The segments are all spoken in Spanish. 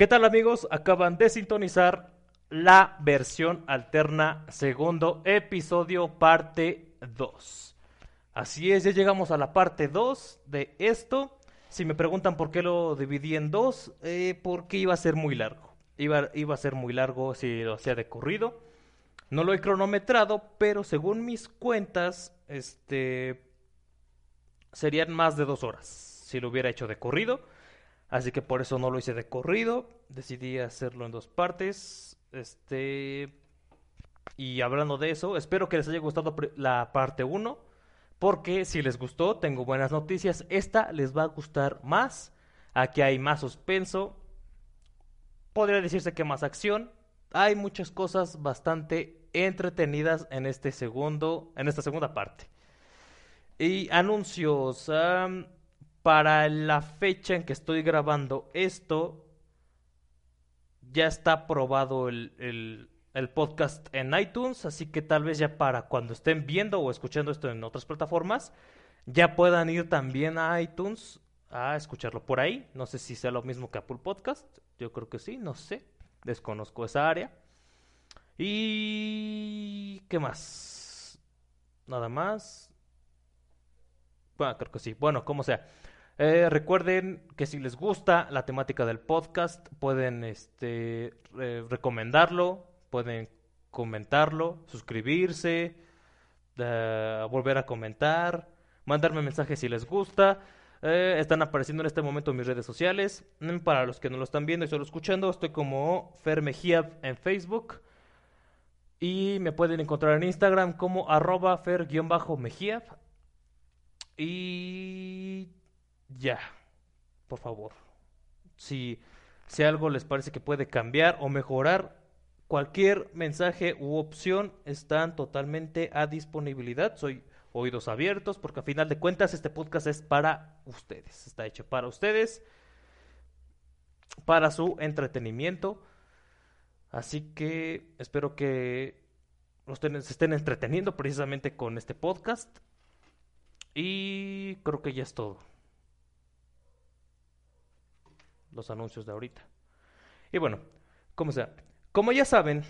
¿Qué tal amigos? Acaban de sintonizar la versión alterna segundo episodio parte 2. Así es, ya llegamos a la parte 2 de esto. Si me preguntan por qué lo dividí en dos, eh, porque iba a ser muy largo. Iba, iba a ser muy largo si lo hacía de corrido. No lo he cronometrado, pero según mis cuentas, este serían más de dos horas si lo hubiera hecho de corrido. Así que por eso no lo hice de corrido. Decidí hacerlo en dos partes. Este. Y hablando de eso, espero que les haya gustado la parte 1. Porque si les gustó, tengo buenas noticias. Esta les va a gustar más. Aquí hay más suspenso. Podría decirse que más acción. Hay muchas cosas bastante entretenidas en este segundo. En esta segunda parte. Y anuncios. Para la fecha en que estoy grabando esto, ya está aprobado el, podcast en iTunes, así que tal vez ya para cuando estén viendo o escuchando esto en otras plataformas, ya puedan ir también a iTunes a escucharlo por ahí. No sé si sea lo mismo que Apple Podcast, yo creo que sí, no sé, desconozco esa área. Y... ¿Qué más? Nada más. Bueno, creo que sí. Bueno, como sea. Eh, recuerden que si les gusta la temática del podcast, pueden este, recomendarlo, pueden comentarlo, suscribirse, eh, volver a comentar, mandarme mensajes si les gusta. Eh, están apareciendo en este momento en mis redes sociales. Mm, para los que no lo están viendo y solo escuchando, estoy como Fer en Facebook. Y me pueden encontrar en Instagram como arroba fer-mejiab. Y ya, por favor. Si, si algo les parece que puede cambiar o mejorar, cualquier mensaje u opción están totalmente a disponibilidad. Soy oídos abiertos porque a final de cuentas este podcast es para ustedes. Está hecho para ustedes, para su entretenimiento. Así que espero que ustedes se estén entreteniendo precisamente con este podcast. Y creo que ya es todo los anuncios de ahorita. Y bueno, como sea, como ya saben,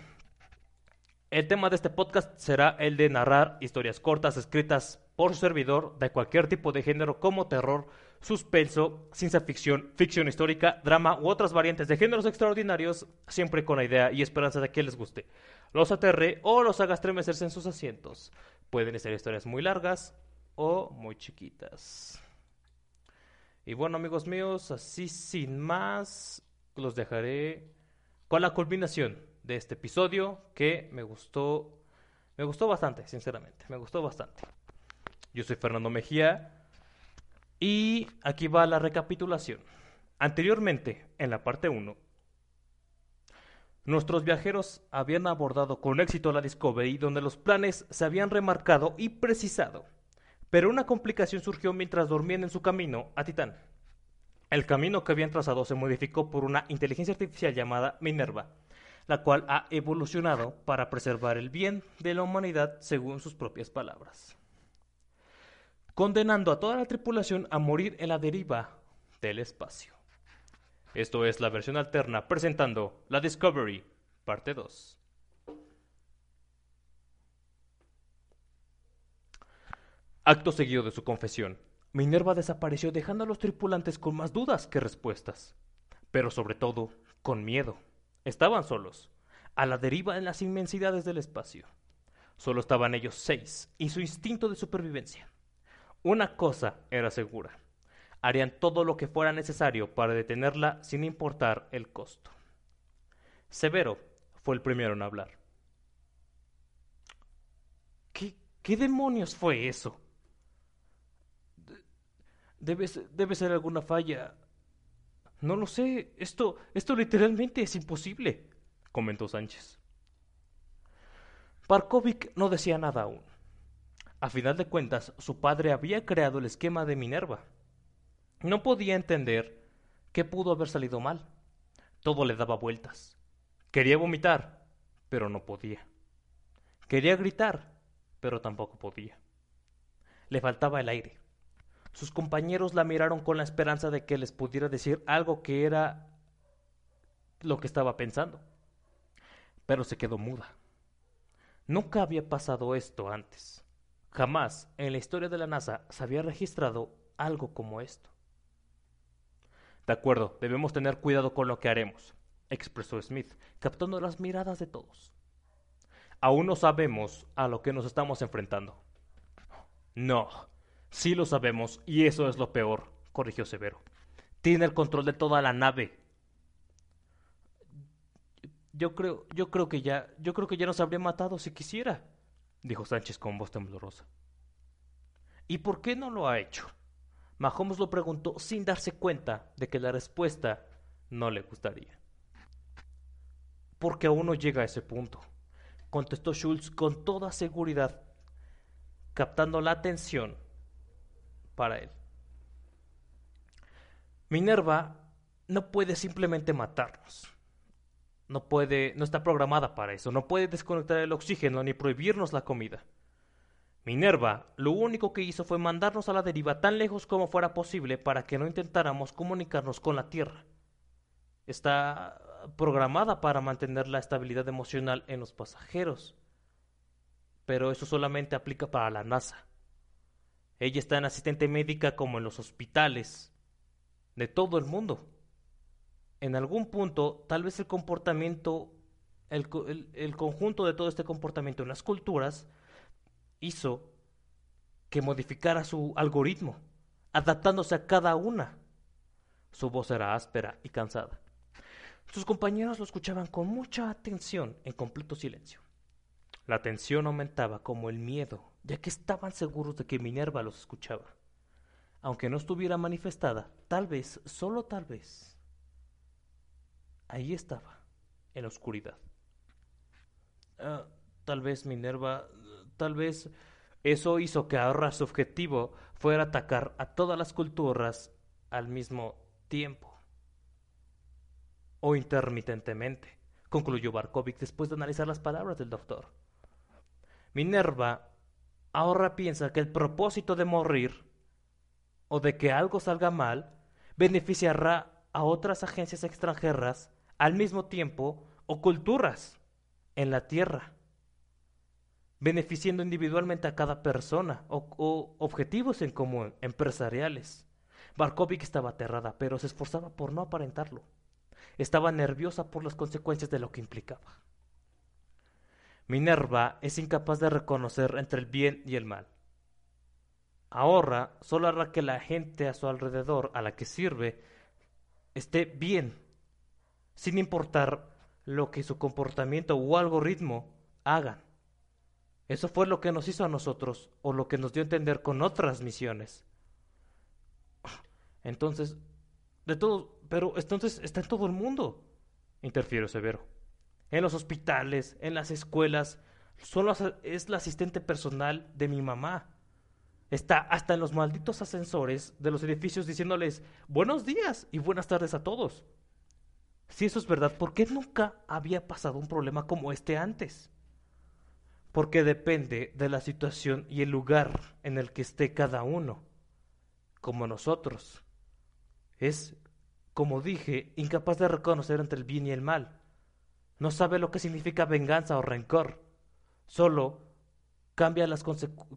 el tema de este podcast será el de narrar historias cortas escritas por su servidor de cualquier tipo de género como terror, suspenso, ciencia ficción, ficción histórica, drama u otras variantes de géneros extraordinarios, siempre con la idea y esperanza de que les guste. Los aterre o los haga estremecerse en sus asientos. Pueden ser historias muy largas o muy chiquitas. Y bueno, amigos míos, así sin más, los dejaré con la culminación de este episodio que me gustó, me gustó bastante, sinceramente, me gustó bastante. Yo soy Fernando Mejía y aquí va la recapitulación. Anteriormente, en la parte 1, nuestros viajeros habían abordado con éxito la Discovery donde los planes se habían remarcado y precisado pero una complicación surgió mientras dormían en su camino a Titán. El camino que habían trazado se modificó por una inteligencia artificial llamada Minerva, la cual ha evolucionado para preservar el bien de la humanidad según sus propias palabras, condenando a toda la tripulación a morir en la deriva del espacio. Esto es la versión alterna presentando la Discovery, parte 2. Acto seguido de su confesión, Minerva desapareció dejando a los tripulantes con más dudas que respuestas, pero sobre todo con miedo. Estaban solos, a la deriva en las inmensidades del espacio. Solo estaban ellos seis y su instinto de supervivencia. Una cosa era segura. Harían todo lo que fuera necesario para detenerla sin importar el costo. Severo fue el primero en hablar. ¿Qué, qué demonios fue eso? Debe, ser alguna falla. No lo sé. Esto, esto literalmente es imposible, comentó Sánchez. Parkovic no decía nada aún. A final de cuentas, su padre había creado el esquema de Minerva. No podía entender qué pudo haber salido mal. Todo le daba vueltas. Quería vomitar, pero no podía. Quería gritar, pero tampoco podía. Le faltaba el aire. Sus compañeros la miraron con la esperanza de que les pudiera decir algo que era lo que estaba pensando. Pero se quedó muda. Nunca había pasado esto antes. Jamás en la historia de la NASA se había registrado algo como esto. De acuerdo, debemos tener cuidado con lo que haremos, expresó Smith, captando las miradas de todos. Aún no sabemos a lo que nos estamos enfrentando. No, sí lo sabemos, y eso es lo peor, corrigió Severo. Tiene el control de toda la nave. Yo creo, yo creo que ya, yo creo que ya nos habría matado si quisiera, dijo Sánchez con voz temblorosa. ¿Y por qué no lo ha hecho? Mahomes lo preguntó sin darse cuenta de que la respuesta no le gustaría. Porque aún no llega a ese punto, contestó Schultz con toda seguridad, captando la atención para él. Minerva no puede simplemente matarnos. No puede, no está programada para eso, no puede desconectar el oxígeno ni prohibirnos la comida. Minerva lo único que hizo fue mandarnos a la deriva tan lejos como fuera posible para que no intentáramos comunicarnos con la Tierra. Está programada para mantener la estabilidad emocional en los pasajeros, pero eso solamente aplica para la NASA. Ella está en asistente médica como en los hospitales de todo el mundo. En algún punto, tal vez el comportamiento, el, el conjunto de todo este comportamiento en las culturas, hizo que modificara su algoritmo, adaptándose a cada una. Su voz era áspera y cansada. Sus compañeros lo escuchaban con mucha atención en completo silencio. La tensión aumentaba como el miedo, ya que estaban seguros de que Minerva los escuchaba. Aunque no estuviera manifestada, tal vez, solo tal vez, ahí estaba, en la oscuridad. Ah, tal vez Minerva Tal vez eso hizo que ahora su objetivo fuera atacar a todas las culturas al mismo tiempo. O intermitentemente, concluyó Barkovic después de analizar las palabras del doctor. Minerva ahora piensa que el propósito de morir o de que algo salga mal beneficiará a otras agencias extranjeras al mismo tiempo o culturas en la Tierra beneficiando individualmente a cada persona o, objetivos en común, empresariales. Barkovic estaba aterrada, pero se esforzaba por no aparentarlo. Estaba nerviosa por las consecuencias de lo que implicaba. Minerva es incapaz de reconocer entre el bien y el mal. Ahora solo hará que la gente a su alrededor a la que sirve esté bien, sin importar lo que su comportamiento o algoritmo hagan. Eso fue lo que nos hizo a nosotros, o lo que nos dio a entender con otras misiones. Entonces, de todo, pero entonces está en todo el mundo, interfiere Severo. En los hospitales, en las escuelas, solo es la asistente personal de mi mamá. Está hasta en los malditos ascensores de los edificios diciéndoles buenos días y buenas tardes a todos. Si eso es verdad, ¿por qué nunca había pasado un problema como este antes? porque depende de la situación y el lugar en el que esté cada uno, como nosotros. Es, como dije, incapaz de reconocer entre el bien y el mal. No sabe lo que significa venganza o rencor. Solo cambia las,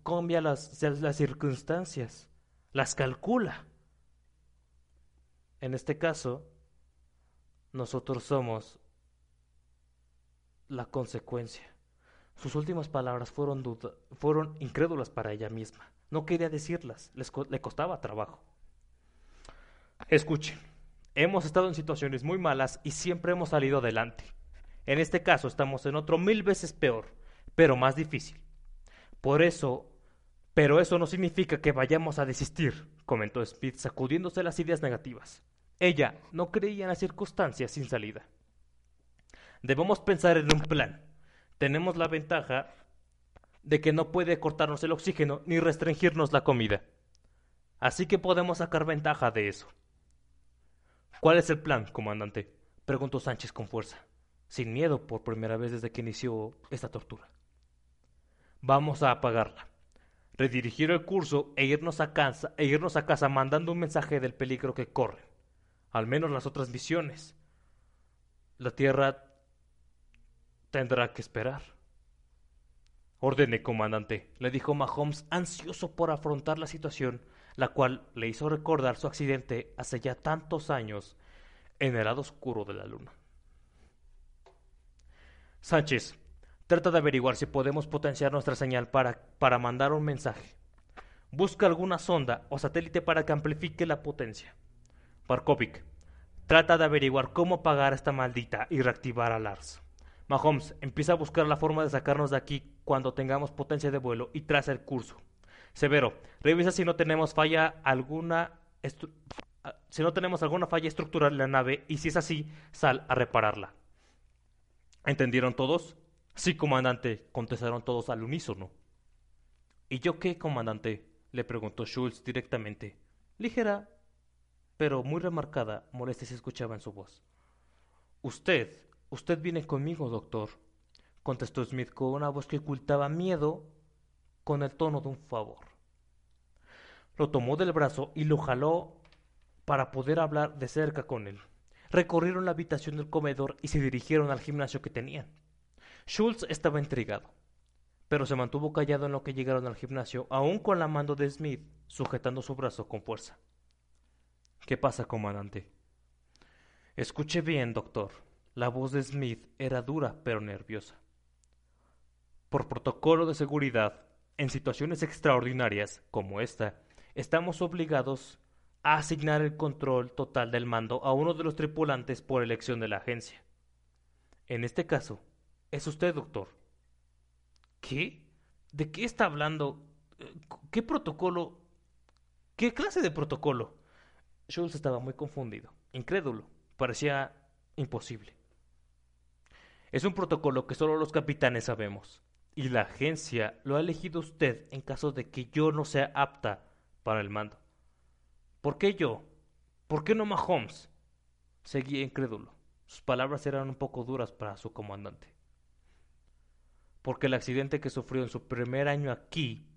cambia las, las circunstancias, las calcula. En este caso, nosotros somos la consecuencia. Sus últimas palabras fueron, fueron incrédulas para ella misma. No quería decirlas, le costaba trabajo. Escuchen, hemos estado en situaciones muy malas y siempre hemos salido adelante. En este caso estamos en otro mil veces peor, pero más difícil. Por eso Pero eso no significa que vayamos a desistir, comentó Smith sacudiéndose las ideas negativas. Ella no creía en las circunstancias sin salida. Debemos pensar en un plan. Tenemos la ventaja de que no puede cortarnos el oxígeno ni restringirnos la comida. Así que podemos sacar ventaja de eso. ¿Cuál es el plan, comandante? preguntó Sánchez con fuerza, sin miedo por primera vez desde que inició esta tortura. Vamos a apagarla, redirigir el curso e irnos a casa, e irnos a casa mandando un mensaje del peligro que corren. Al menos las otras misiones. La Tierra tendrá que esperar. Ordene, comandante, le dijo Mahomes, ansioso por afrontar la situación, la cual le hizo recordar su accidente hace ya tantos años en el lado oscuro de la luna. Sánchez, trata de averiguar si podemos potenciar nuestra señal para, para mandar un mensaje. Busca alguna sonda o satélite para que amplifique la potencia. Barkovic, trata de averiguar cómo pagar esta maldita y reactivar a Lars. Mahomes empieza a buscar la forma de sacarnos de aquí cuando tengamos potencia de vuelo y traza el curso. Severo, revisa si no tenemos falla alguna ah, si no tenemos alguna falla estructural en la nave y si es así, sal a repararla. ¿Entendieron todos? Sí, comandante, contestaron todos al unísono. ¿Y yo qué, comandante? le preguntó Schultz directamente. Ligera, pero muy remarcada molestia se escuchaba en su voz. Usted Usted viene conmigo, doctor, contestó Smith con una voz que ocultaba miedo con el tono de un favor. Lo tomó del brazo y lo jaló para poder hablar de cerca con él. Recorrieron la habitación del comedor y se dirigieron al gimnasio que tenían. Schultz estaba intrigado, pero se mantuvo callado en lo que llegaron al gimnasio, aún con la mano de Smith sujetando su brazo con fuerza. ¿Qué pasa, comandante? Escuche bien, doctor. La voz de Smith era dura pero nerviosa. Por protocolo de seguridad, en situaciones extraordinarias como esta, estamos obligados asignar el control total del mando a uno de los tripulantes por elección de la agencia. En este caso, es usted, doctor. ¿Qué? ¿De qué está hablando? ¿Qué protocolo? ¿Qué clase de protocolo? Schultz estaba muy confundido, incrédulo. Parecía imposible. Es un protocolo que solo los capitanes sabemos. Y la agencia lo ha elegido usted en caso de que yo no sea apta para el mando. ¿Por qué yo? ¿Por qué no Mahomes? Seguía incrédulo. Sus palabras eran un poco duras para su comandante. Porque el accidente que sufrió en su primer año aquí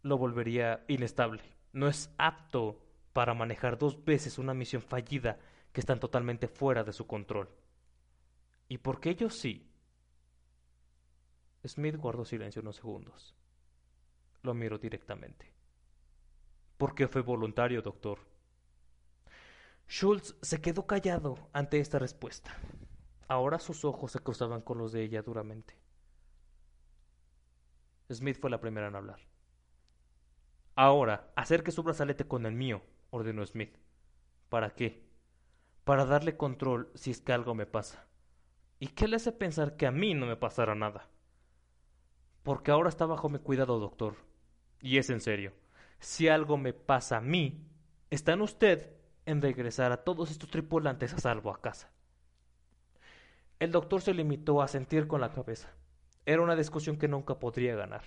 lo volvería inestable. No es apto para manejar dos veces una misión fallida que están totalmente fuera de su control. ¿Y por qué yo sí? Smith guardó silencio unos segundos. Lo miró directamente. ¿Por qué fue voluntario, doctor? Schultz se quedó callado ante esta respuesta. Ahora sus ojos se cruzaban con los de ella duramente. Smith fue la primera en hablar. Ahora, acerque su brazalete con el mío, ordenó Smith. ¿Para qué? Para darle control si es que algo me pasa. ¿Y qué le hace pensar que a mí no me pasará nada? Porque ahora está bajo mi cuidado, doctor. Y es en serio. Si algo me pasa a mí, está en usted en regresar a todos estos tripulantes a salvo a casa. El doctor se limitó a sentir con la cabeza. Era una discusión que nunca podría ganar.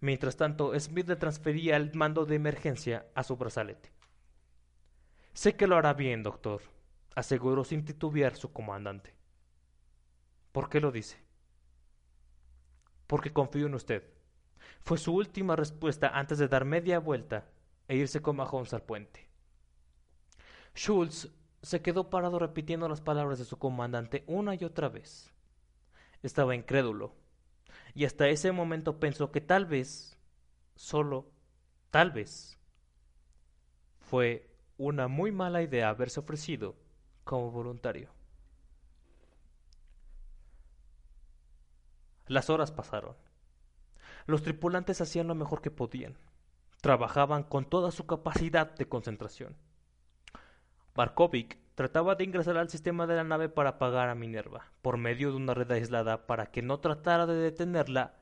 Mientras tanto, Smith le transfería el mando de emergencia a su brazalete. Sé que lo hará bien, doctor, aseguró sin titubear su comandante. ¿Por qué lo dice? Porque confío en usted. Fue su última respuesta antes de dar media vuelta e irse con Mahomes al puente. Schultz se quedó parado repitiendo las palabras de su comandante una y otra vez. Estaba incrédulo, y hasta ese momento pensó que tal vez, solo tal vez, fue una muy mala idea haberse ofrecido como voluntario. Las horas pasaron. Los tripulantes hacían lo mejor que podían. Trabajaban con toda su capacidad de concentración. Barkovic trataba de ingresar al sistema de la nave para apagar a Minerva, por medio de una red aislada para que no tratara de detenerla,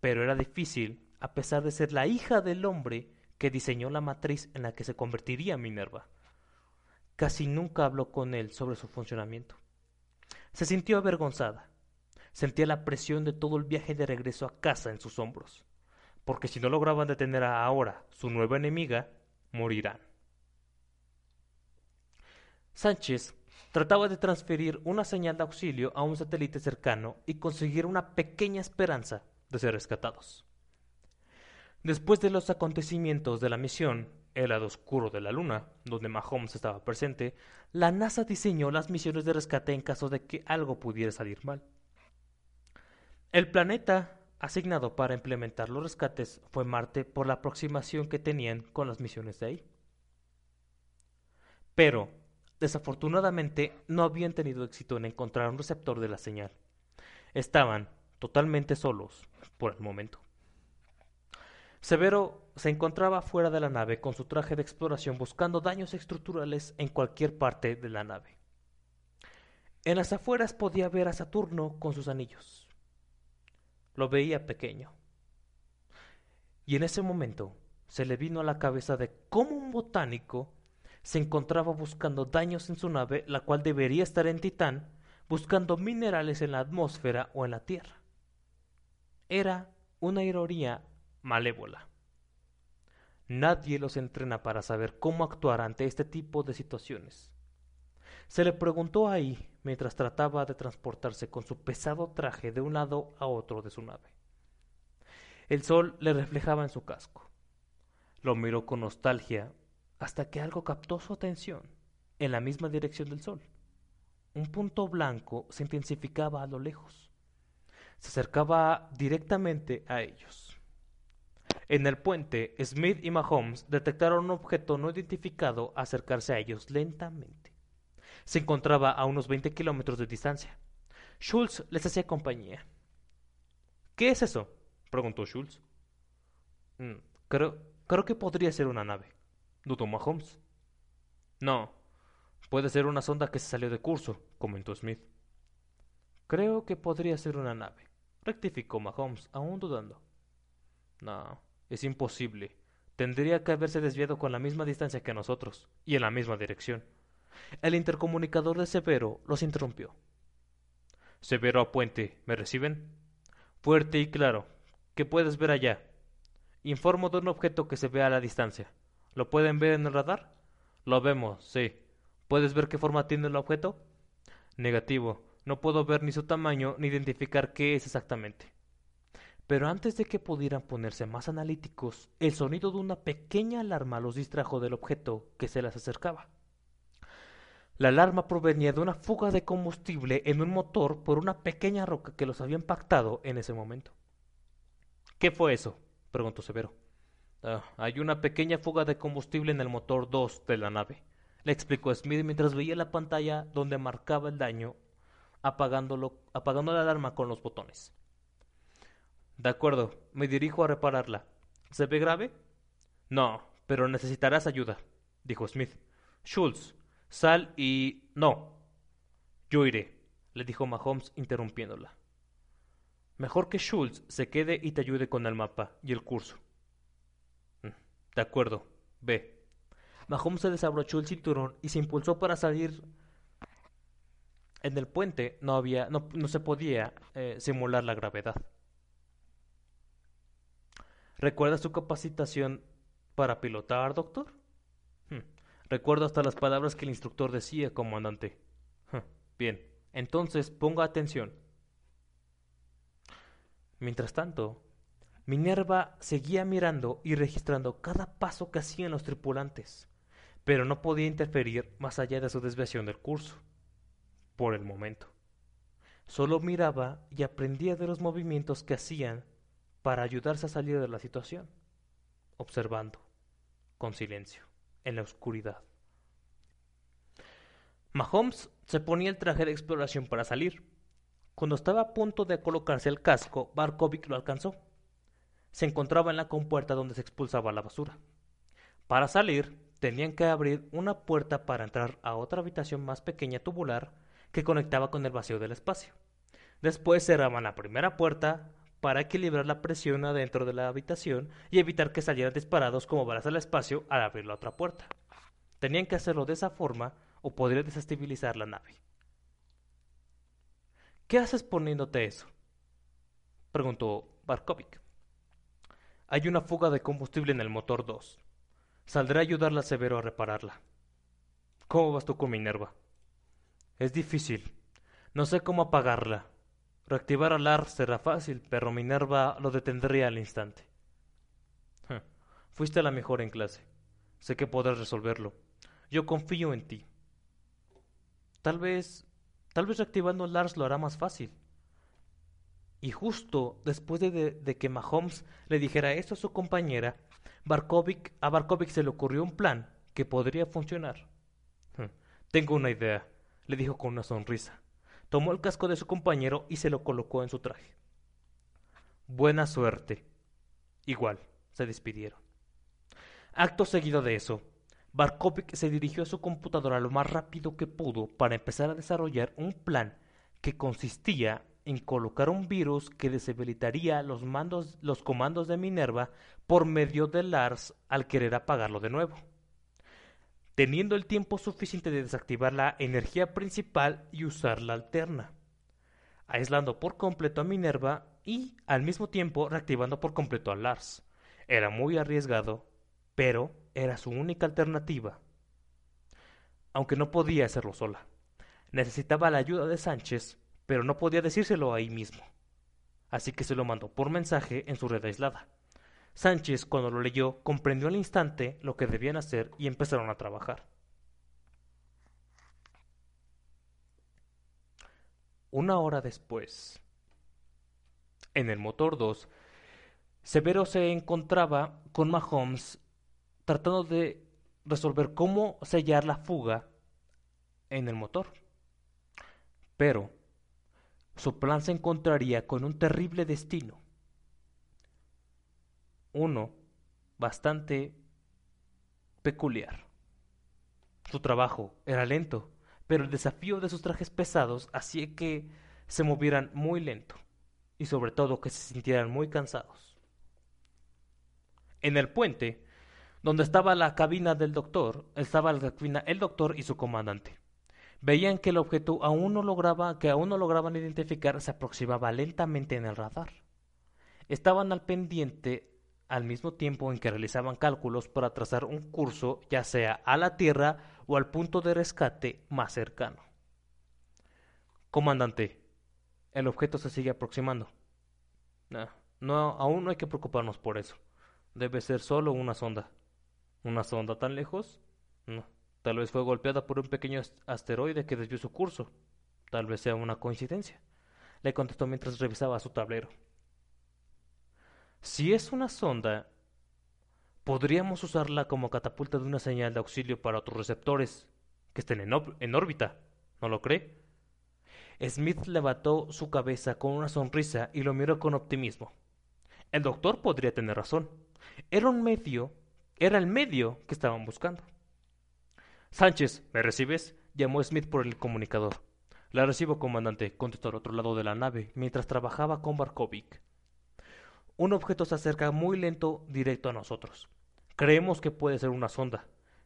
pero era difícil a pesar de ser la hija del hombre que diseñó la matriz en la que se convertiría Minerva. Casi nunca habló con él sobre su funcionamiento. Se sintió avergonzada. Sentía la presión de todo el viaje de regreso a casa en sus hombros, porque si no lograban detener a ahora su nueva enemiga, morirán. Sánchez trataba de transferir una señal de auxilio a un satélite cercano y conseguir una pequeña esperanza de ser rescatados. Después de los acontecimientos de la misión, el lado oscuro de la Luna, donde Mahomes estaba presente, la NASA diseñó las misiones de rescate en caso de que algo pudiera salir mal. El planeta asignado para implementar los rescates fue Marte por la aproximación que tenían con las misiones de ahí. Pero, desafortunadamente, no habían tenido éxito en encontrar un receptor de la señal. Estaban totalmente solos por el momento. Severo se encontraba fuera de la nave con su traje de exploración buscando daños estructurales en cualquier parte de la nave. En las afueras podía ver a Saturno con sus anillos. Lo veía pequeño. Y en ese momento se le vino a la cabeza de cómo un botánico se encontraba buscando daños en su nave, la cual debería estar en Titán, buscando minerales en la atmósfera o en la Tierra. Era una ironía malévola. Nadie los entrena para saber cómo actuar ante este tipo de situaciones. Se le preguntó ahí mientras trataba de transportarse con su pesado traje de un lado a otro de su nave. El sol le reflejaba en su casco. Lo miró con nostalgia hasta que algo captó su atención en la misma dirección del sol. Un punto blanco se intensificaba a lo lejos. Se acercaba directamente a ellos. En el puente, Smith y Mahomes detectaron un objeto no identificado acercarse a ellos lentamente. Se encontraba a unos 20 kilómetros de distancia. Schultz les hacía compañía. ¿Qué es eso? preguntó Schultz. Mm, creo, creo que podría ser una nave, dudó Mahomes. No, puede ser una sonda que se salió de curso, comentó Smith. Creo que podría ser una nave, rectificó Mahomes, aún dudando. No, es imposible. Tendría que haberse desviado con la misma distancia que nosotros, y en la misma dirección. El intercomunicador de Severo los interrumpió. Severo a Puente, ¿me reciben? Fuerte y claro. ¿Qué puedes ver allá? Informo de un objeto que se ve a la distancia. ¿Lo pueden ver en el radar? Lo vemos, sí. ¿Puedes ver qué forma tiene el objeto? Negativo. No puedo ver ni su tamaño ni identificar qué es exactamente. Pero antes de que pudieran ponerse más analíticos, el sonido de una pequeña alarma los distrajo del objeto que se les acercaba. La alarma provenía de una fuga de combustible en un motor por una pequeña roca que los había impactado en ese momento. ¿Qué fue eso? preguntó Severo. Ah, hay una pequeña fuga de combustible en el motor 2 de la nave, le explicó Smith mientras veía la pantalla donde marcaba el daño, apagándolo, apagando la alarma con los botones. De acuerdo, me dirijo a repararla. ¿Se ve grave? No, pero necesitarás ayuda, dijo Smith. Schultz, sal y... No. Yo iré, le dijo Mahomes interrumpiéndola. Mejor que Schultz se quede y te ayude con el mapa y el curso. Mm, de acuerdo, ve. Mahomes se desabrochó el cinturón y se impulsó para salir. En el puente no había, no, se podía eh, simular la gravedad. ¿Recuerda su capacitación para pilotar, doctor? Recuerdo hasta las palabras que el instructor decía, comandante. Bien, entonces ponga atención. Mientras tanto, Minerva seguía mirando y registrando cada paso que hacían los tripulantes, pero no podía interferir más allá de su desviación del curso. Por el momento. Solo miraba y aprendía de los movimientos que hacían para ayudarse a salir de la situación, observando, con silencio, en la oscuridad. Mahomes se ponía el traje de exploración para salir. Cuando estaba a punto de colocarse el casco, Barkovic lo alcanzó. Se encontraba en la compuerta donde se expulsaba la basura. Para salir, tenían que abrir una puerta para entrar a otra habitación más pequeña tubular que conectaba con el vacío del espacio. Después cerraban la primera puerta para equilibrar la presión adentro de la habitación y evitar que salieran disparados como balas al espacio al abrir la otra puerta. Tenían que hacerlo de esa forma o podría desestabilizar la nave. ¿Qué haces poniéndote eso? preguntó Barkovic. Hay una fuga de combustible en el motor 2. Saldré a ayudarla a Severo a repararla. ¿Cómo vas tú con Minerva? Es difícil. No sé cómo apagarla. Reactivar a Lars será fácil, pero Minerva lo detendría al instante. Fuiste la mejor en clase. Sé que podrás resolverlo. Yo confío en ti. Tal vez, tal vez reactivando a Lars lo hará más fácil. Y justo después de, que Mahomes le dijera esto a su compañera, Barkovic, a Barkovic se le ocurrió un plan que podría funcionar. Tengo una idea, le dijo con una sonrisa. Tomó el casco de su compañero y se lo colocó en su traje. Buena suerte. Igual, se despidieron. Acto seguido de eso, Barkovic se dirigió a su computadora lo más rápido que pudo para empezar a desarrollar un plan que consistía en colocar un virus que deshabilitaría los, mandos, los comandos de Minerva por medio de Lars al querer apagarlo de nuevo, teniendo el tiempo suficiente de desactivar la energía principal y usar la alterna, aislando por completo a Minerva y al mismo tiempo reactivando por completo a Lars. Era muy arriesgado, pero era su única alternativa. Aunque no podía hacerlo sola. Necesitaba la ayuda de Sánchez, pero no podía decírselo ahí mismo. Así que se lo mandó por mensaje en su red aislada. Sánchez, cuando lo leyó, comprendió al instante lo que debían hacer y empezaron a trabajar. Una hora después, en el motor 2, Severo se encontraba con Mahomes tratando de resolver cómo sellar la fuga en el motor. Pero su plan se encontraría con un terrible destino. Uno bastante peculiar. Su trabajo era lento, pero el desafío de sus trajes pesados hacía que se movieran muy lento y sobre todo que se sintieran muy cansados. En el puente, donde estaba la cabina del doctor, estaba la cabina el doctor y su comandante. Veían que el objeto aún no lograba, que aún no lograban identificar, se aproximaba lentamente en el radar. Estaban al pendiente al mismo tiempo en que realizaban cálculos para trazar un curso ya sea a la Tierra o al punto de rescate más cercano. Comandante, el objeto se sigue aproximando. no, aún no hay que preocuparnos por eso. Debe ser solo una sonda. ¿Una sonda tan lejos? No. Tal vez fue golpeada por un pequeño asteroide que desvió su curso. Tal vez sea una coincidencia. Le contestó mientras revisaba su tablero. Si es una sonda, podríamos usarla como catapulta de una señal de auxilio para otros receptores que estén en, órbita. ¿No lo cree? Smith levantó su cabeza con una sonrisa y lo miró con optimismo. El doctor podría tener razón. Era un medio era el medio que estaban buscando. Sánchez, ¿me recibes? llamó Smith por el comunicador. La recibo, comandante, contestó al otro lado de la nave, mientras trabajaba con Barkovic. Un objeto se acerca muy lento directo a nosotros. Creemos que puede ser una sonda.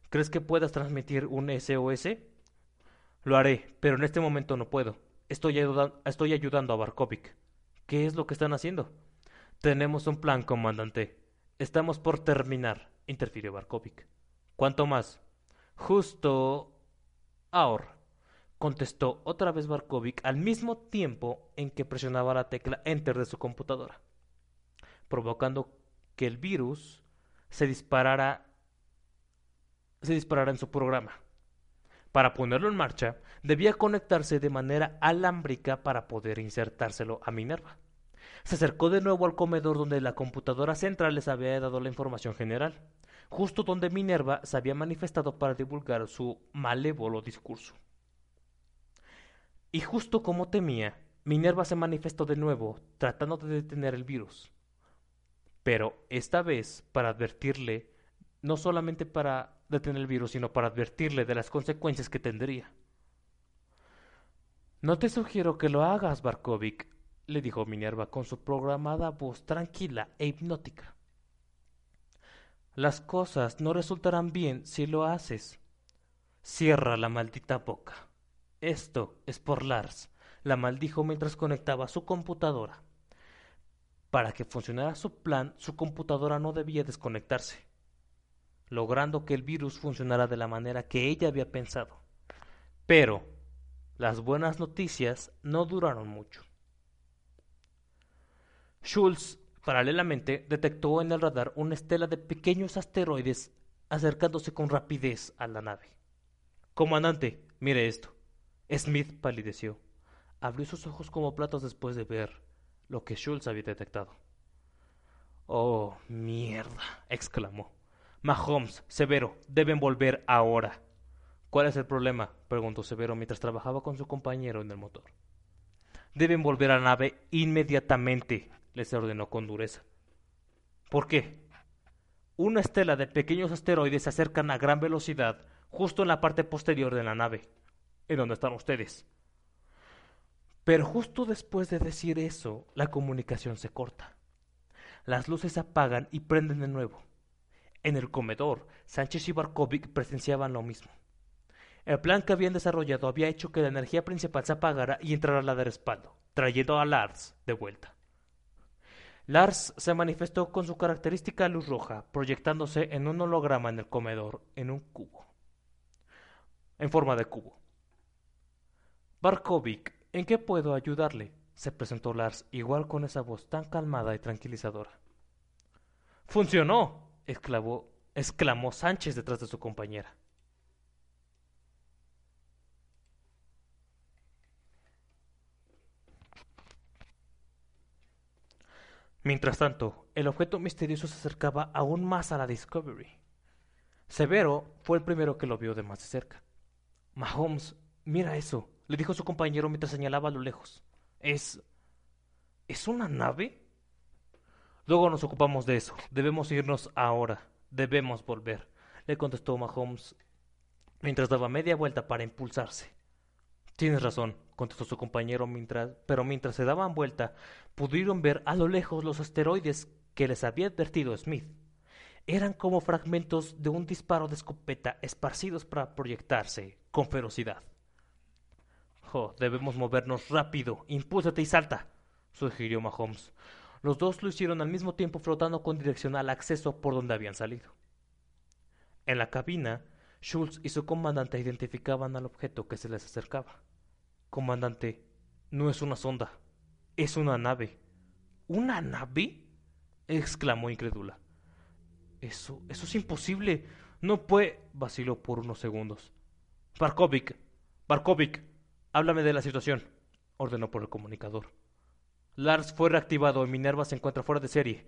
¿Crees que puedas transmitir un SOS? Lo haré, pero en este momento no puedo. Estoy, estoy ayudando a Barkovic. ¿Qué es lo que están haciendo? Tenemos un plan, comandante. Estamos por terminar interfirió Barkovic. ¿Cuánto más? Justo ahora, contestó otra vez Barkovic al mismo tiempo en que presionaba la tecla Enter de su computadora, provocando que el virus se disparara, se disparara en su programa. Para ponerlo en marcha, debía conectarse de manera alámbrica para poder insertárselo a Minerva. Se acercó de nuevo al comedor donde la computadora central les había dado la información general, justo donde Minerva se había manifestado para divulgar su malévolo discurso. Y justo como temía, Minerva se manifestó de nuevo, tratando de detener el virus. Pero esta vez para advertirle, no solamente para detener el virus, sino para advertirle de las consecuencias que tendría. No te sugiero que lo hagas, Barkovic, le dijo Minerva con su programada voz tranquila e hipnótica. Las cosas no resultarán bien si lo haces. Cierra la maldita boca. Esto es por Lars, la maldijo mientras conectaba su computadora. Para que funcionara su plan, su computadora no debía desconectarse, logrando que el virus funcionara de la manera que ella había pensado. Pero las buenas noticias no duraron mucho. Schultz, paralelamente, detectó en el radar una estela de pequeños asteroides acercándose con rapidez a la nave. Comandante, mire esto. Smith palideció. Abrió sus ojos como platos después de ver lo que Schultz había detectado. Oh, mierda, exclamó. Mahomes, Severo, deben volver ahora. ¿Cuál es el problema? preguntó Severo mientras trabajaba con su compañero en el motor. Deben volver a la nave inmediatamente, les ordenó con dureza. ¿Por qué? Una estela de pequeños asteroides se acercan a gran velocidad justo en la parte posterior de la nave, en donde están ustedes. Pero justo después de decir eso, la comunicación se corta. Las luces se apagan y prenden de nuevo. En el comedor, Sánchez y Barkovic presenciaban lo mismo. El plan que habían desarrollado había hecho que la energía principal se apagara y entrara la de respaldo, trayendo a Lars de vuelta. Lars se manifestó con su característica luz roja, proyectándose en un holograma en el comedor, en un cubo. En forma de cubo. Barkovic, ¿en qué puedo ayudarle? se presentó Lars, igual con esa voz tan calmada y tranquilizadora. ¡Funcionó! exclamó, Sánchez detrás de su compañera. Mientras tanto, el objeto misterioso se acercaba aún más a la Discovery. Severo fue el primero que lo vio de más de cerca. Mahomes, mira eso, le dijo su compañero mientras señalaba a lo lejos. Es... ¿Es una nave? Luego nos ocupamos de eso. Debemos irnos ahora. Debemos volver, le contestó Mahomes mientras daba media vuelta para impulsarse. Tienes razón, contestó su compañero mientras, pero mientras se daban vuelta, pudieron ver a lo lejos los asteroides que les había advertido Smith. Eran como fragmentos de un disparo de escopeta esparcidos para proyectarse con ferocidad. Debemos movernos rápido. Impúlsate y salta, sugirió Mahomes. Los dos lo hicieron al mismo tiempo flotando con dirección al acceso por donde habían salido. En la cabina, Schultz y su comandante identificaban al objeto que se les acercaba. Comandante, no es una sonda, es una nave. ¿Una nave? exclamó incrédula. Eso, eso es imposible. No puede. vaciló por unos segundos. Barkovic, Barkovic, háblame de la situación, ordenó por el comunicador. Lars fue reactivado y Minerva se encuentra fuera de serie.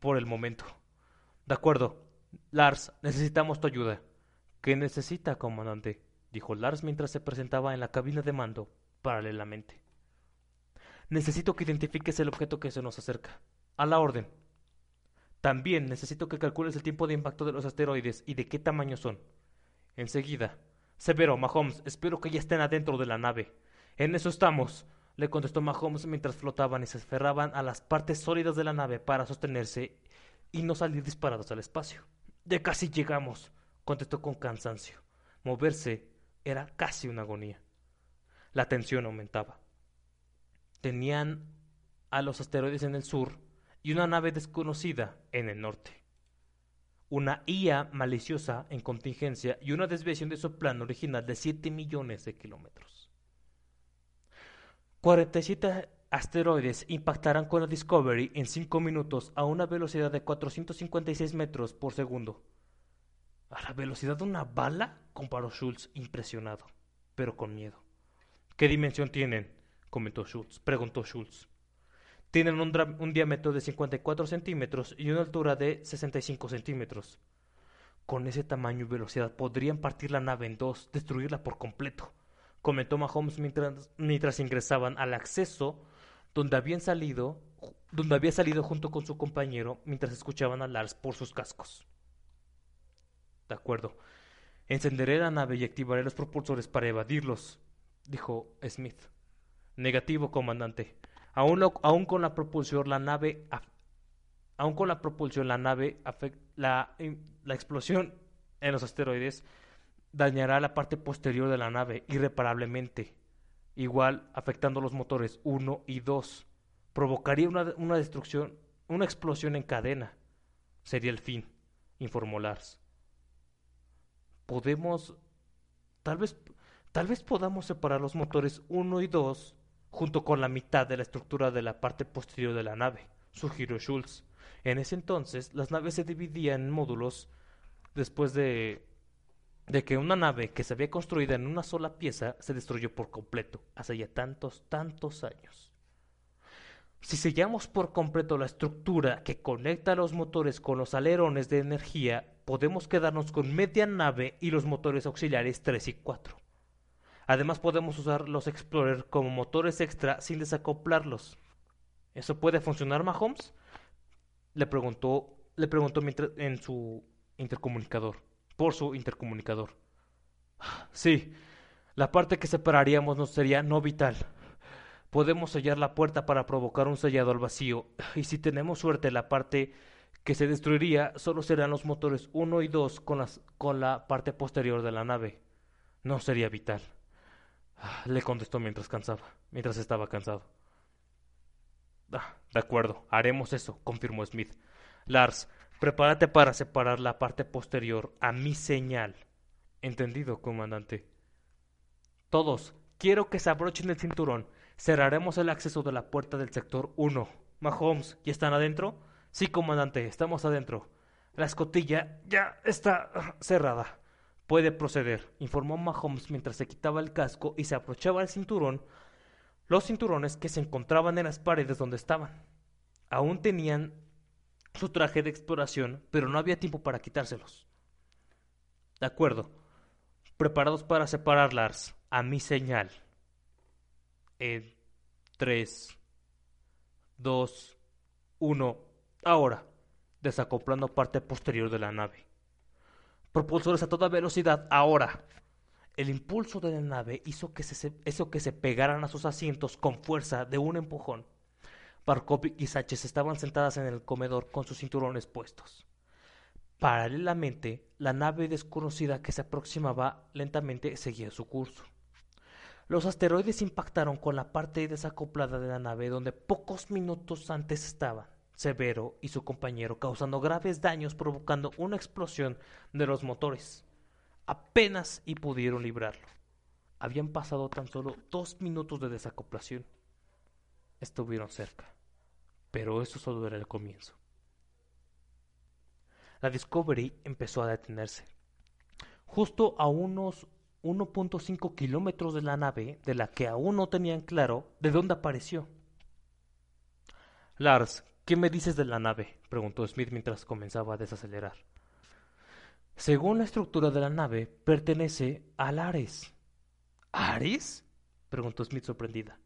Por el momento. De acuerdo. Lars, necesitamos tu ayuda. ¿Qué necesita, comandante? dijo Lars mientras se presentaba en la cabina de mando, paralelamente. Necesito que identifiques el objeto que se nos acerca. A la orden. También necesito que calcules el tiempo de impacto de los asteroides y de qué tamaño son. Enseguida. Severo, Mahomes, espero que ya estén adentro de la nave. En eso estamos, le contestó Mahomes mientras flotaban y se aferraban a las partes sólidas de la nave para sostenerse y no salir disparados al espacio. Ya casi llegamos, contestó con cansancio. Moverse era casi una agonía. La tensión aumentaba. Tenían a los asteroides en el sur y una nave desconocida en el norte. Una IA maliciosa en contingencia y una desviación de su plan original de 7 millones de kilómetros. 47 asteroides impactarán con la Discovery en 5 minutos a una velocidad de 456 metros por segundo. ¿A la velocidad de una bala? comparó Schultz, impresionado, pero con miedo. ¿Qué dimensión tienen? comentó Schultz, preguntó Schultz. Tienen un, diámetro de 54 centímetros y una altura de 65 centímetros. Con ese tamaño y velocidad podrían partir la nave en dos, destruirla por completo, comentó Mahomes mientras, mientras ingresaban al acceso donde habían salido, donde había salido junto con su compañero mientras escuchaban a Lars por sus cascos. De acuerdo. Encenderé la nave y activaré los propulsores para evadirlos, dijo Smith. Negativo, comandante. Aún, con la propulsión, la nave, aún con la propulsión, la nave, la, explosión en los asteroides dañará la parte posterior de la nave irreparablemente, igual afectando los motores 1 y 2. Provocaría una, una destrucción, una explosión en cadena. Sería el fin, informó Lars. Podemos, tal vez, tal vez podamos separar los motores 1 y 2 junto con la mitad de la estructura de la parte posterior de la nave, sugirió Schultz. En ese entonces, las naves se dividían en módulos después de, de que una nave que se había construido en una sola pieza se destruyó por completo, hace ya tantos, tantos años. Si sellamos por completo la estructura que conecta los motores con los alerones de energía, podemos quedarnos con media nave y los motores auxiliares 3 y 4. Además podemos usar los Explorer como motores extra sin desacoplarlos. ¿Eso puede funcionar, Mahomes? Le preguntó, le preguntó en su intercomunicador, por su intercomunicador. Sí, la parte que separaríamos no sería no vital. Podemos sellar la puerta para provocar un sellado al vacío, y si tenemos suerte la parte que se destruiría solo serán los motores 1 y 2 con, con la parte posterior de la nave. No sería vital. Le contestó mientras cansaba, mientras estaba cansado. Ah, de acuerdo, haremos eso, confirmó Smith. Lars, prepárate para separar la parte posterior a mi señal. Entendido, comandante. Todos, quiero que se abrochen el cinturón. Cerraremos el acceso de la puerta del sector 1. Mahomes, ¿ya están adentro? Sí, comandante, estamos adentro. La escotilla ya está ah, cerrada. Puede proceder, informó Mahomes mientras se quitaba el casco y se aprovechaba el cinturón, los cinturones que se encontraban en las paredes donde estaban. Aún tenían su traje de exploración, pero no había tiempo para quitárselos. De acuerdo. Preparados para separar Lars. A mi señal. En tres, dos, uno. Ahora. Desacoplando parte posterior de la nave propulsores a toda velocidad ahora. El impulso de la nave hizo que se, pegaran a sus asientos con fuerza de un empujón. Barkov y Sánchez estaban sentadas en el comedor con sus cinturones puestos. Paralelamente, la nave desconocida que se aproximaba lentamente seguía su curso. Los asteroides impactaron con la parte desacoplada de la nave donde pocos minutos antes estaban. Severo y su compañero, causando graves daños provocando una explosión de los motores. Apenas y pudieron librarlo. Habían pasado tan solo dos minutos de desacoplación. Estuvieron cerca, pero eso solo era el comienzo. La Discovery empezó a detenerse. Justo a unos 1.5 kilómetros de la nave, de la que aún no tenían claro de dónde apareció. Lars, ¿Qué me dices de la nave? preguntó Smith mientras comenzaba a desacelerar. Según la estructura de la nave, pertenece al Ares. ¿Ares? preguntó Smith sorprendida.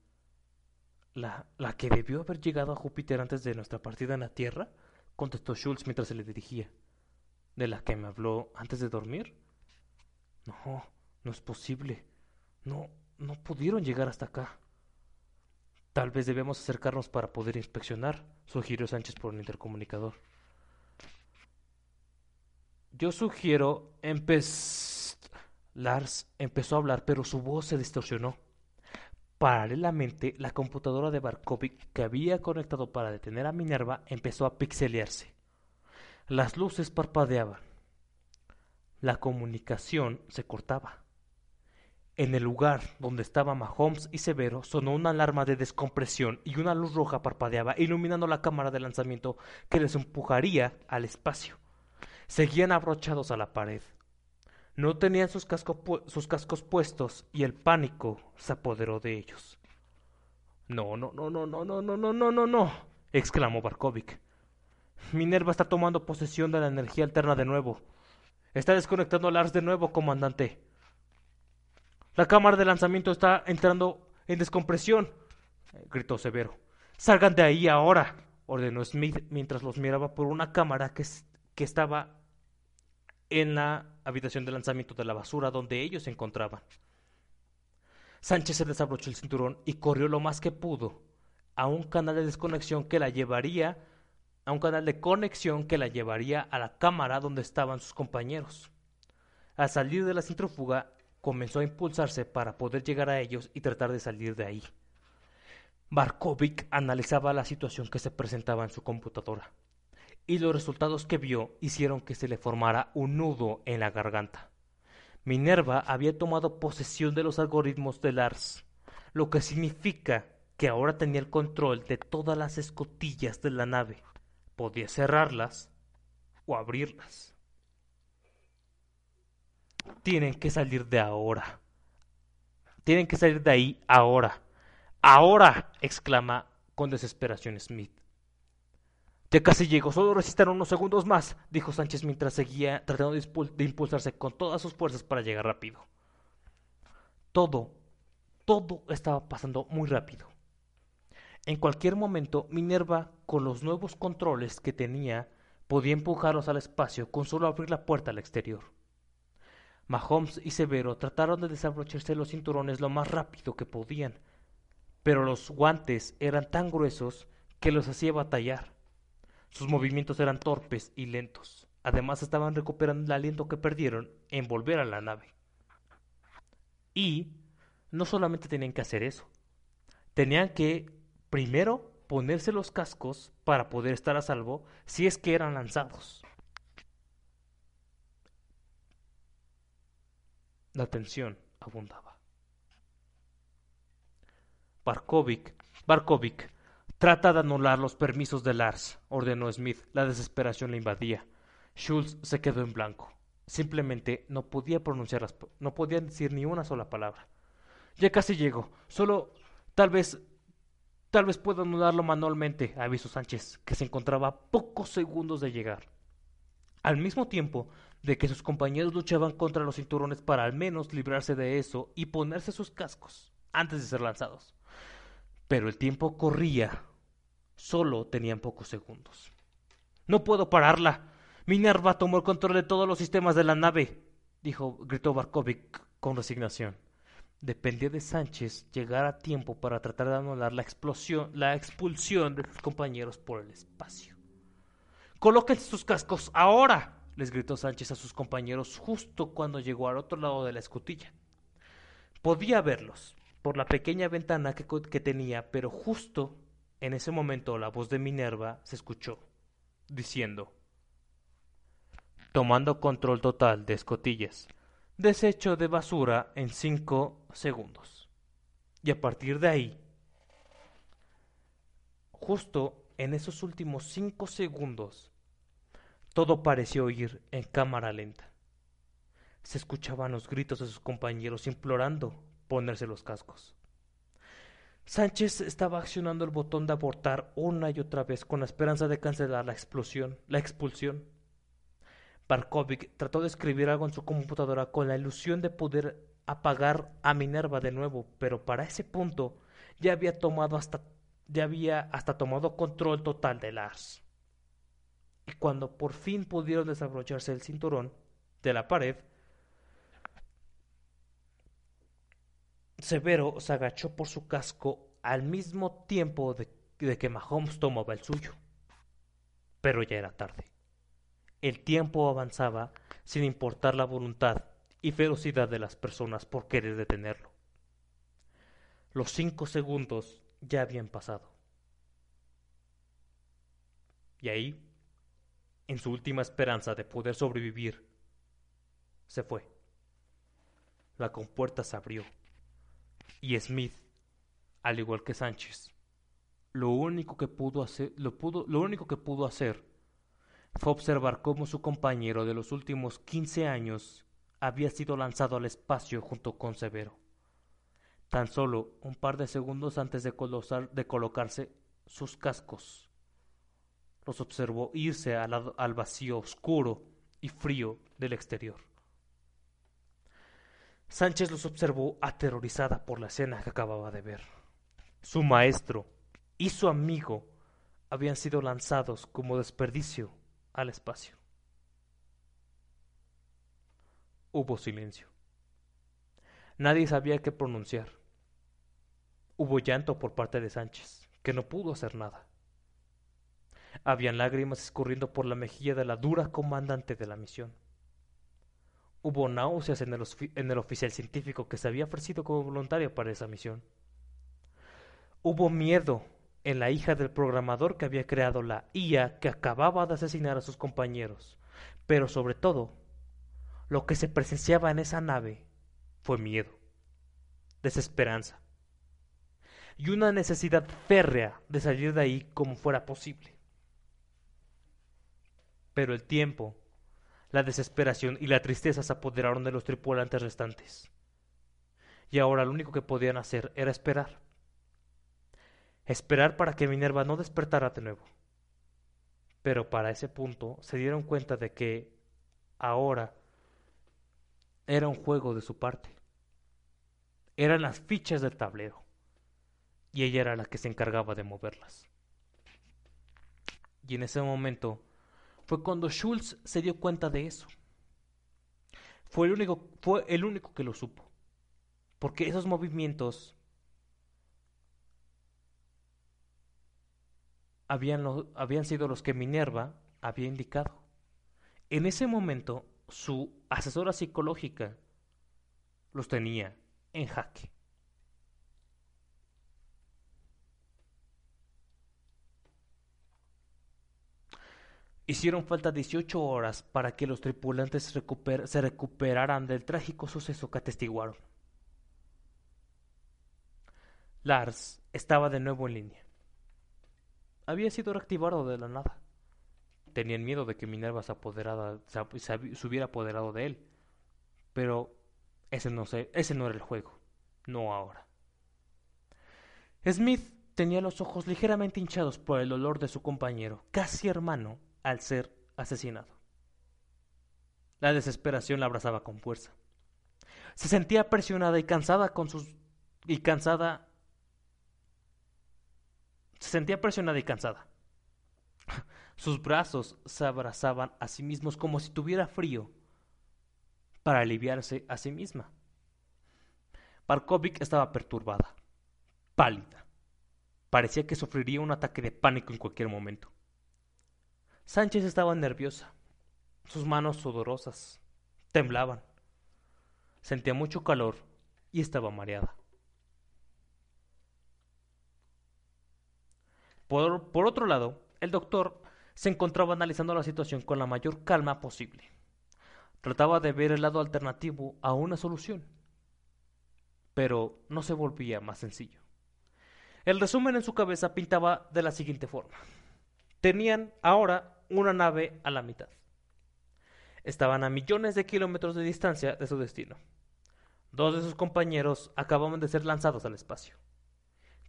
¿La, ¿La que debió haber llegado a Júpiter antes de nuestra partida en la Tierra? contestó Schultz mientras se le dirigía. ¿De la que me habló antes de dormir? No, no es posible. No, no pudieron llegar hasta acá. Tal vez debemos acercarnos para poder inspeccionar, sugirió Sánchez por un intercomunicador. Yo sugiero empezar. Lars empezó a hablar, pero su voz se distorsionó. Paralelamente, la computadora de Barkovic que había conectado para detener a Minerva empezó a pixelearse. Las luces parpadeaban. La comunicación se cortaba. En el lugar donde estaban Mahomes y Severo sonó una alarma de descompresión y una luz roja parpadeaba, iluminando la cámara de lanzamiento que les empujaría al espacio. Seguían abrochados a la pared. No tenían sus, sus cascos puestos y el pánico se apoderó de ellos. No, no, no, no, no, no, no, no, no, no, no, exclamó Barkovic. Minerva está tomando posesión de la energía alterna de nuevo. Está desconectando a Lars de nuevo, comandante. La cámara de lanzamiento está entrando en descompresión, gritó Severo. Salgan de ahí ahora, ordenó Smith mientras los miraba por una cámara que, que estaba en la habitación de lanzamiento de la basura donde ellos se encontraban. Sánchez se desabrochó el cinturón y corrió lo más que pudo a un canal de desconexión que la llevaría a un canal de conexión que la llevaría a la cámara donde estaban sus compañeros. Al salir de la centrífuga, comenzó a impulsarse para poder llegar a ellos y tratar de salir de ahí. Barkovic analizaba la situación que se presentaba en su computadora, y los resultados que vio hicieron que se le formara un nudo en la garganta. Minerva había tomado posesión de los algoritmos de Lars, lo que significa que ahora tenía el control de todas las escotillas de la nave. Podía cerrarlas o abrirlas. Tienen que salir de ahora. Tienen que salir de ahí ahora. Ahora, exclama con desesperación Smith. Ya casi llego, solo resistan unos segundos más, dijo Sánchez mientras seguía tratando de, impulsarse con todas sus fuerzas para llegar rápido. Todo, todo estaba pasando muy rápido. En cualquier momento, Minerva, con los nuevos controles que tenía, podía empujarlos al espacio con solo abrir la puerta al exterior. Mahomes y Severo trataron de desabrocharse los cinturones lo más rápido que podían, pero los guantes eran tan gruesos que los hacía batallar. Sus movimientos eran torpes y lentos. Además estaban recuperando el aliento que perdieron en volver a la nave. Y no solamente tenían que hacer eso, tenían que primero ponerse los cascos para poder estar a salvo si es que eran lanzados. La tensión abundaba. Barkovic, Barkovic, trata de anular los permisos de Lars, ordenó Smith. La desesperación le invadía. Schultz se quedó en blanco. Simplemente no podía pronunciar no podía decir ni una sola palabra. Ya casi llego. Solo tal vez tal vez pueda anularlo manualmente, avisó Sánchez, que se encontraba a pocos segundos de llegar. Al mismo tiempo, de que sus compañeros luchaban contra los cinturones para al menos librarse de eso y ponerse sus cascos antes de ser lanzados. Pero el tiempo corría. Solo tenían pocos segundos. No puedo pararla. Minerva tomó el control de todos los sistemas de la nave, dijo, gritó Barkovic con resignación. Dependía de Sánchez llegar a tiempo para tratar de anular la explosión, la expulsión de sus compañeros por el espacio. Colóquense sus cascos ahora, les gritó Sánchez a sus compañeros justo cuando llegó al otro lado de la escotilla. Podía verlos por la pequeña ventana que, tenía, pero justo en ese momento la voz de Minerva se escuchó, diciendo Tomando control total de escotillas, desecho de basura en cinco segundos. Y a partir de ahí, justo en esos últimos cinco segundos, todo pareció ir en cámara lenta. Se escuchaban los gritos de sus compañeros implorando ponerse los cascos. Sánchez estaba accionando el botón de abortar una y otra vez con la esperanza de cancelar la explosión, la expulsión. Barkovic trató de escribir algo en su computadora con la ilusión de poder apagar a Minerva de nuevo, pero para ese punto ya había tomado hasta ya había hasta tomado control total de Lars y cuando por fin pudieron desabrocharse el cinturón de la pared, Severo se agachó por su casco al mismo tiempo de, que Mahomes tomaba el suyo. Pero ya era tarde. El tiempo avanzaba sin importar la voluntad y ferocidad de las personas por querer detenerlo. Los cinco segundos ya habían pasado. Y ahí en su última esperanza de poder sobrevivir, se fue. La compuerta se abrió y Smith, al igual que Sánchez, lo único que pudo hacer, lo, pudo, lo único que pudo hacer fue observar cómo su compañero de los últimos quince años había sido lanzado al espacio junto con Severo. Tan solo un par de segundos antes de, colocarse sus cascos los observó irse al, al vacío oscuro y frío del exterior. Sánchez los observó aterrorizada por la escena que acababa de ver. Su maestro y su amigo habían sido lanzados como desperdicio al espacio. Hubo silencio. Nadie sabía qué pronunciar. Hubo llanto por parte de Sánchez, que no pudo hacer nada. Habían lágrimas escurriendo por la mejilla de la dura comandante de la misión. Hubo náuseas en el, oficial científico que se había ofrecido como voluntario para esa misión. Hubo miedo en la hija del programador que había creado la IA que acababa de asesinar a sus compañeros. Pero sobre todo, lo que se presenciaba en esa nave fue miedo, desesperanza y una necesidad férrea de salir de ahí como fuera posible. Pero el tiempo, la desesperación y la tristeza se apoderaron de los tripulantes restantes. Y ahora lo único que podían hacer era esperar. Esperar para que Minerva no despertara de nuevo. Pero para ese punto se dieron cuenta de que ahora era un juego de su parte. Eran las fichas del tablero. Y ella era la que se encargaba de moverlas. Y en ese momento fue cuando Schultz se dio cuenta de eso. Fue el único, fue el único que lo supo. Porque esos movimientos habían, habían sido los que Minerva había indicado. En ese momento, su asesora psicológica los tenía en jaque. Hicieron falta 18 horas para que los tripulantes se recuperaran del trágico suceso que atestiguaron. Lars estaba de nuevo en línea. Había sido reactivado de la nada. Tenían miedo de que Minerva se, apoderara, se, hubiera apoderado de él. Pero ese no, era el juego. No ahora. Smith tenía los ojos ligeramente hinchados por el dolor de su compañero, casi hermano, al ser asesinado. La desesperación la abrazaba con fuerza. Se sentía presionada y cansada con sus y cansada se sentía presionada y cansada. Sus brazos se abrazaban a sí mismos como si tuviera frío para aliviarse a sí misma. Barkovic estaba perturbada, pálida. Parecía que sufriría un ataque de pánico en cualquier momento. Sánchez estaba nerviosa. Sus manos sudorosas temblaban. Sentía mucho calor y estaba mareada. Por, por, otro lado, el doctor se encontraba analizando la situación con la mayor calma posible. Trataba de ver el lado alternativo a una solución, pero no se volvía más sencillo. El resumen en su cabeza pintaba de la siguiente forma. Tenían ahora una nave a la mitad. Estaban a millones de kilómetros de distancia de su destino. Dos de sus compañeros acababan de ser lanzados al espacio.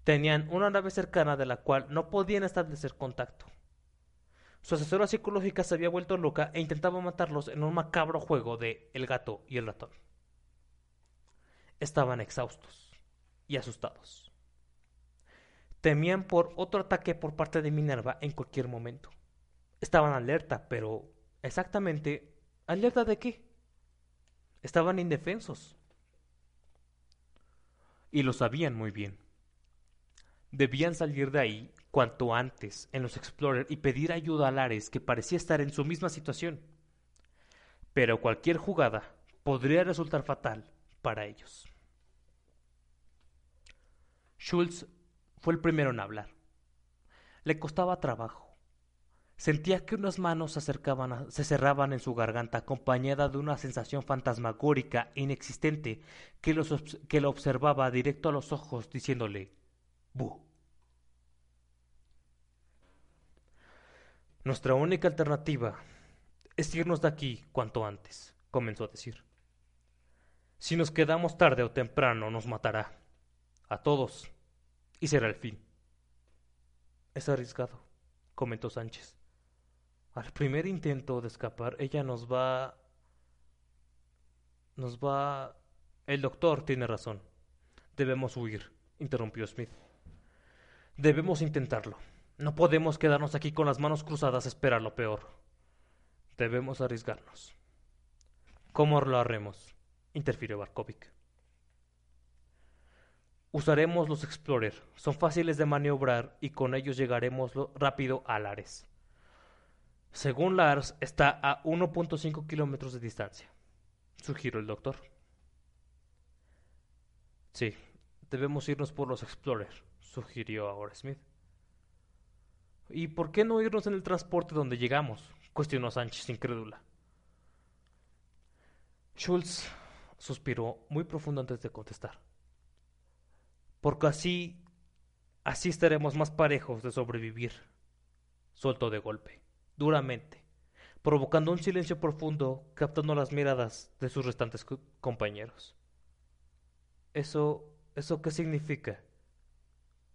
Tenían una nave cercana de la cual no podían establecer contacto. Su asesora psicológica se había vuelto loca e intentaba matarlos en un macabro juego de el gato y el ratón. Estaban exhaustos y asustados. Temían por otro ataque por parte de Minerva en cualquier momento. Estaban alerta, pero exactamente, ¿alerta de qué? Estaban indefensos. Y lo sabían muy bien. Debían salir de ahí cuanto antes en los Explorer y pedir ayuda a Lares que parecía estar en su misma situación. Pero cualquier jugada podría resultar fatal para ellos. Schultz fue el primero en hablar. Le costaba trabajo. Sentía que unas manos se acercaban, se cerraban en su garganta, acompañada de una sensación fantasmagórica inexistente que, que lo observaba directo a los ojos, diciéndole Bu. Nuestra única alternativa es irnos de aquí cuanto antes, comenzó a decir. Si nos quedamos tarde o temprano, nos matará. A todos. Y será el fin. Es arriesgado, comentó Sánchez. Al primer intento de escapar, ella nos va... Nos va... El doctor tiene razón. Debemos huir, interrumpió Smith. Debemos intentarlo. No podemos quedarnos aquí con las manos cruzadas a esperar lo peor. Debemos arriesgarnos. ¿Cómo lo haremos? interfirió Barkovic. Usaremos los Explorer. Son fáciles de maniobrar y con ellos llegaremos rápido a Lares. Según Lars, está a 1.5 kilómetros de distancia. Sugirió el doctor. Sí, debemos irnos por los Explorer, sugirió ahora Smith. ¿Y por qué no irnos en el transporte donde llegamos? cuestionó Sánchez incrédula. Schultz suspiró muy profundo antes de contestar. Porque así, así estaremos más parejos de sobrevivir. Soltó de golpe, duramente, provocando un silencio profundo, captando las miradas de sus restantes compañeros. ¿Eso, eso qué significa?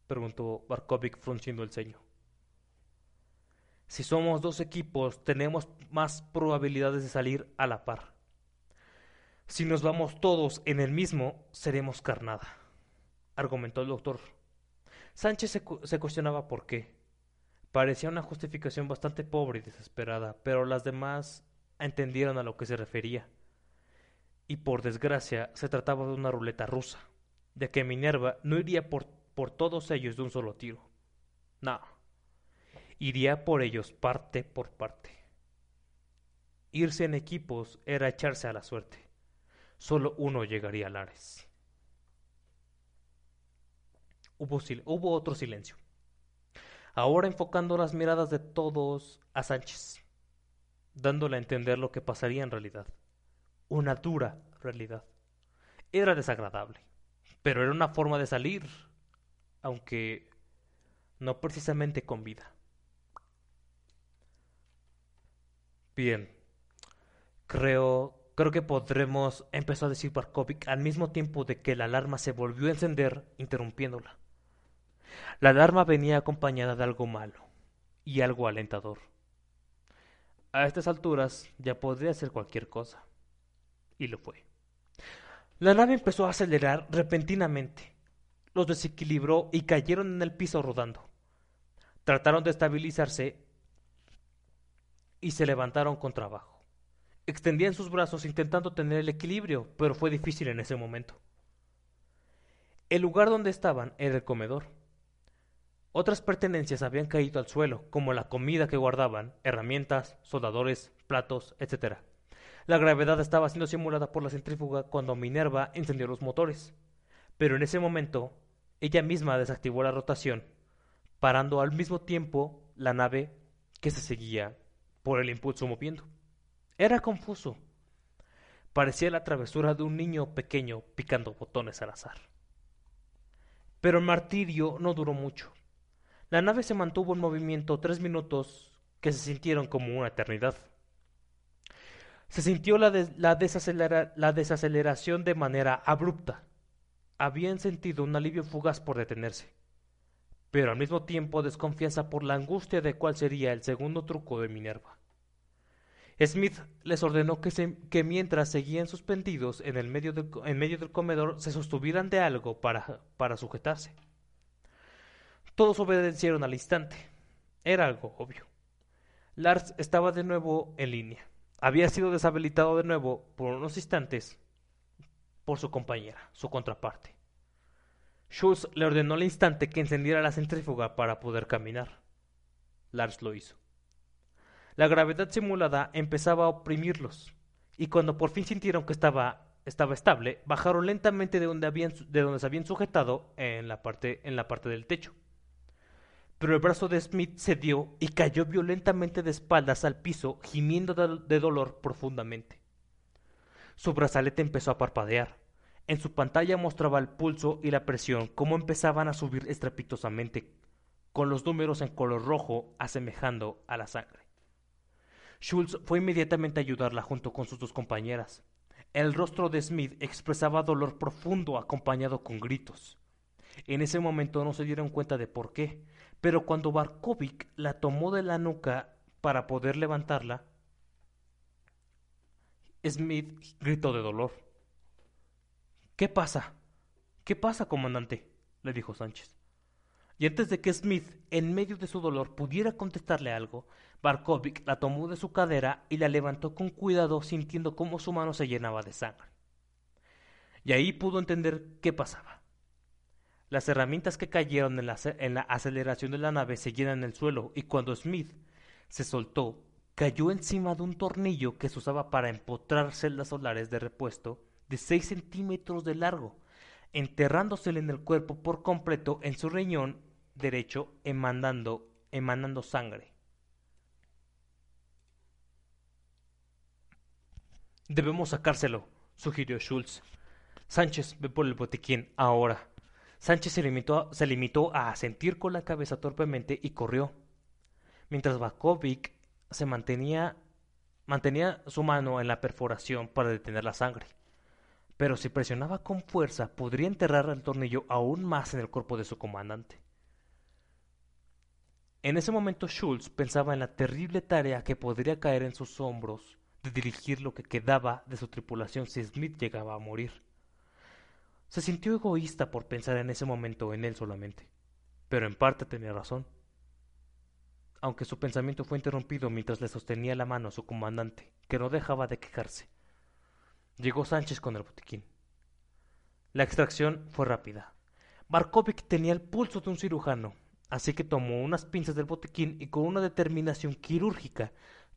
preguntó Barkovic frunciendo el ceño. Si somos dos equipos, tenemos más probabilidades de salir a la par. Si nos vamos todos en el mismo, seremos carnada, argumentó el doctor. Sánchez se, se, cuestionaba por qué. Parecía una justificación bastante pobre y desesperada, pero las demás entendieron a lo que se refería. Y por desgracia se trataba de una ruleta rusa, de que Minerva no iría por, por todos ellos de un solo tiro. No iría por ellos parte por parte. Irse en equipos era echarse a la suerte. Solo uno llegaría a Lares. Hubo, hubo otro silencio. Ahora enfocando las miradas de todos a Sánchez, dándole a entender lo que pasaría en realidad. Una dura realidad. Era desagradable, pero era una forma de salir, aunque no precisamente con vida. Bien. Creo, creo que podremos, empezó a decir Barkovic al mismo tiempo de que la alarma se volvió a encender, interrumpiéndola. La alarma venía acompañada de algo malo y algo alentador. A estas alturas ya podría ser cualquier cosa. Y lo fue. La nave empezó a acelerar repentinamente. Los desequilibró y cayeron en el piso rodando. Trataron de estabilizarse y se levantaron con trabajo. Extendían sus brazos intentando tener el equilibrio, pero fue difícil en ese momento. El lugar donde estaban era el comedor. Otras pertenencias habían caído al suelo, como la comida que guardaban, herramientas, soldadores, platos, etc. La gravedad estaba siendo simulada por la centrífuga cuando Minerva encendió los motores. Pero en ese momento, ella misma desactivó la rotación, parando al mismo tiempo la nave que se seguía por el impulso moviendo. Era confuso. Parecía la travesura de un niño pequeño picando botones al azar. Pero el martirio no duró mucho. La nave se mantuvo en movimiento tres minutos que se sintieron como una eternidad. Se sintió la, la, la desaceleración de manera abrupta. Habían sentido un alivio fugaz por detenerse pero al mismo tiempo desconfianza por la angustia de cuál sería el segundo truco de Minerva. Smith les ordenó que, mientras seguían suspendidos en, el medio del, comedor se sostuvieran de algo para sujetarse. Todos obedecieron al instante. Era algo obvio. Lars estaba de nuevo en línea. Había sido deshabilitado de nuevo por unos instantes por su compañera, su contraparte. Schultz le ordenó al instante que encendiera la centrífuga para poder caminar. Lars lo hizo. La gravedad simulada empezaba a oprimirlos, y cuando por fin sintieron que estaba, estaba estable, bajaron lentamente de donde, habían, de donde se habían sujetado en la, parte, en la parte del techo. Pero el brazo de Smith cedió y cayó violentamente de espaldas al piso, gimiendo de dolor profundamente. Su brazalete empezó a parpadear en su pantalla mostraba el pulso y la presión, cómo empezaban a subir estrepitosamente, con los números en color rojo asemejando a la sangre. Schultz fue inmediatamente a ayudarla junto con sus dos compañeras. El rostro de Smith expresaba dolor profundo acompañado con gritos. En ese momento no se dieron cuenta de por qué, pero cuando Barkovic la tomó de la nuca para poder levantarla, Smith gritó de dolor. ¿Qué pasa? ¿Qué pasa, comandante? le dijo Sánchez. Y antes de que Smith, en medio de su dolor, pudiera contestarle algo, Barkovic la tomó de su cadera y la levantó con cuidado, sintiendo cómo su mano se llenaba de sangre. Y ahí pudo entender qué pasaba. Las herramientas que cayeron en la, aceleración de la nave seguían en el suelo y cuando Smith se soltó, cayó encima de un tornillo que se usaba para empotrar celdas solares de repuesto de 6 centímetros de largo, enterrándosele en el cuerpo por completo en su riñón derecho, emanando, emanando sangre. Debemos sacárselo, sugirió Schultz. Sánchez, ve por el botiquín, ahora. Sánchez se limitó, a asentir con la cabeza torpemente y corrió. Mientras Bakovic se mantenía, mantenía su mano en la perforación para detener la sangre. Pero si presionaba con fuerza, podría enterrar el tornillo aún más en el cuerpo de su comandante. En ese momento Schultz pensaba en la terrible tarea que podría caer en sus hombros de dirigir lo que quedaba de su tripulación si Smith llegaba a morir. Se sintió egoísta por pensar en ese momento en él solamente, pero en parte tenía razón. Aunque su pensamiento fue interrumpido mientras le sostenía la mano a su comandante, que no dejaba de quejarse. Llegó Sánchez con el botiquín. La extracción fue rápida. Barkovic tenía el pulso de un cirujano, así que tomó unas pinzas del botiquín y con una determinación quirúrgica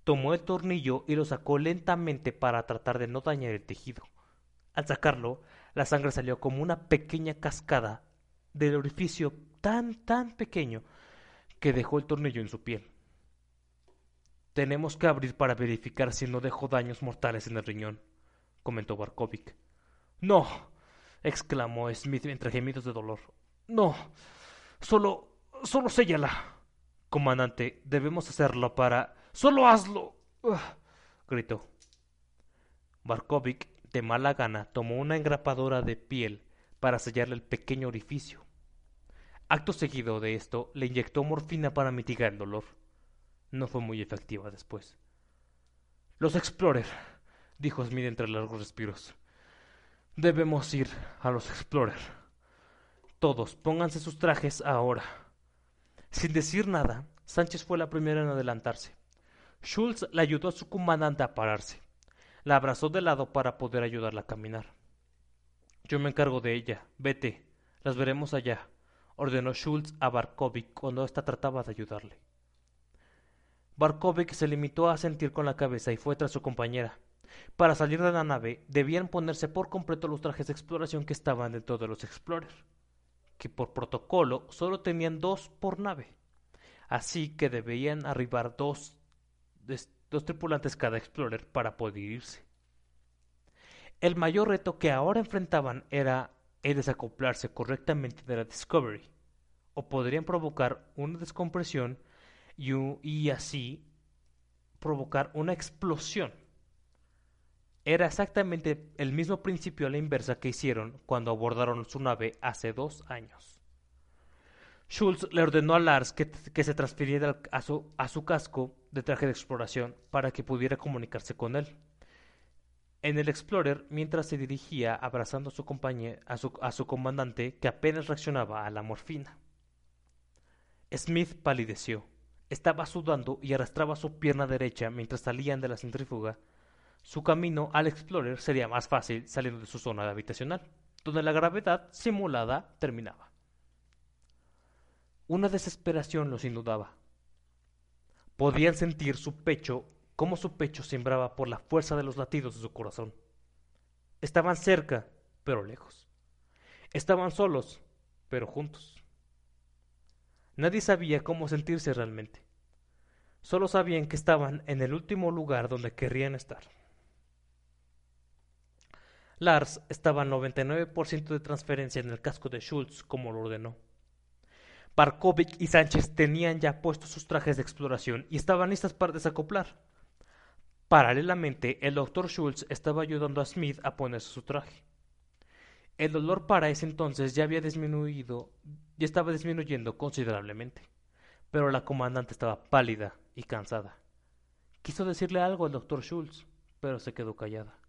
tomó el tornillo y lo sacó lentamente para tratar de no dañar el tejido. Al sacarlo, la sangre salió como una pequeña cascada del orificio tan, tan pequeño que dejó el tornillo en su piel. Tenemos que abrir para verificar si no dejó daños mortales en el riñón, comentó Barkovic. No, exclamó Smith entre gemidos de dolor. No, solo, solo séllala. Comandante, debemos hacerlo para ¡Solo hazlo! gritó. Barkovic, de mala gana, tomó una engrapadora de piel para sellarle el pequeño orificio. Acto seguido de esto, le inyectó morfina para mitigar el dolor. No fue muy efectiva después. Los Explorer, dijo Smith entre largos respiros. Debemos ir a los Explorer. Todos, pónganse sus trajes ahora. Sin decir nada, Sánchez fue la primera en adelantarse. Schultz le ayudó a su comandante a pararse. La abrazó de lado para poder ayudarla a caminar. Yo me encargo de ella. Vete. Las veremos allá, ordenó Schultz a Barkovic cuando ésta trataba de ayudarle. Barkovic se limitó a sentir con la cabeza y fue tras su compañera. Para salir de la nave debían ponerse por completo los trajes de exploración que estaban dentro de los Explorer, que por protocolo solo tenían dos por nave. Así que debían arribar dos dos tripulantes cada Explorer para poder irse. El mayor reto que ahora enfrentaban era el desacoplarse correctamente de la Discovery, o podrían provocar una descompresión y, y así provocar una explosión. Era exactamente el mismo principio a la inversa que hicieron cuando abordaron su nave hace dos años. Schultz le ordenó a Lars que, se transfiriera a su, a su casco de traje de exploración para que pudiera comunicarse con él. En el Explorer, mientras se dirigía abrazando a su, compañía, a su, a su comandante, que apenas reaccionaba a la morfina. Smith palideció. Estaba sudando y arrastraba su pierna derecha mientras salían de la centrífuga. Su camino al Explorer sería más fácil saliendo de su zona habitacional, donde la gravedad simulada terminaba. Una desesperación los inundaba. Podían sentir su pecho, como su pecho sembraba por la fuerza de los latidos de su corazón. Estaban cerca, pero lejos. Estaban solos, pero juntos. Nadie sabía cómo sentirse realmente. Solo sabían que estaban en el último lugar donde querrían estar. Lars estaba al 99% de transferencia en el casco de Schultz como lo ordenó. Barkovic y Sánchez tenían ya puestos sus trajes de exploración y estaban listas para desacoplar. Paralelamente, el doctor Schultz estaba ayudando a Smith a ponerse su traje. El dolor para ese entonces ya había disminuido, y estaba disminuyendo considerablemente, pero la comandante estaba pálida y cansada. Quiso decirle algo al doctor Schultz, pero se quedó callada.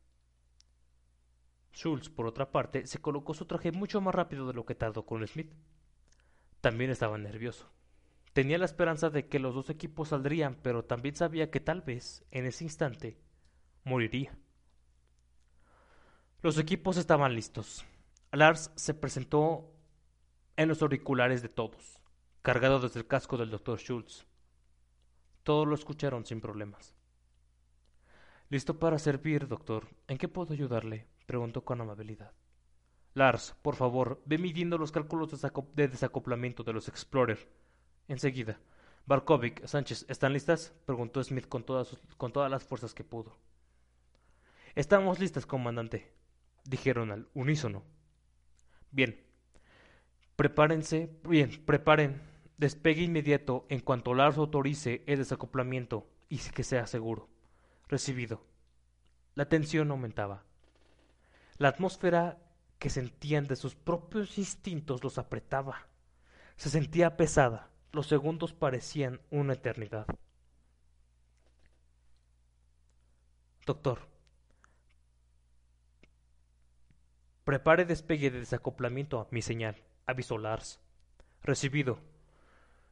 Schultz, por otra parte, se colocó su traje mucho más rápido de lo que tardó con Smith. También estaba nervioso. Tenía la esperanza de que los dos equipos saldrían, pero también sabía que tal vez, en ese instante, moriría. Los equipos estaban listos. Lars se presentó en los auriculares de todos, cargado desde el casco del doctor Schultz. Todos lo escucharon sin problemas. Listo para servir, doctor. ¿En qué puedo ayudarle? preguntó con amabilidad. Lars, por favor, ve midiendo los cálculos de desacoplamiento de los Explorer. Enseguida. Barkovic, Sánchez, ¿están listas? preguntó Smith con todas, con todas las fuerzas que pudo. Estamos listas, comandante, dijeron al unísono. Bien. Prepárense, bien, preparen. Despegue inmediato en cuanto Lars autorice el desacoplamiento y que sea seguro. Recibido. La tensión aumentaba. La atmósfera que sentían de sus propios instintos los apretaba. Se sentía pesada. Los segundos parecían una eternidad. Doctor, prepare despegue de desacoplamiento a mi señal, avisó Lars. Recibido.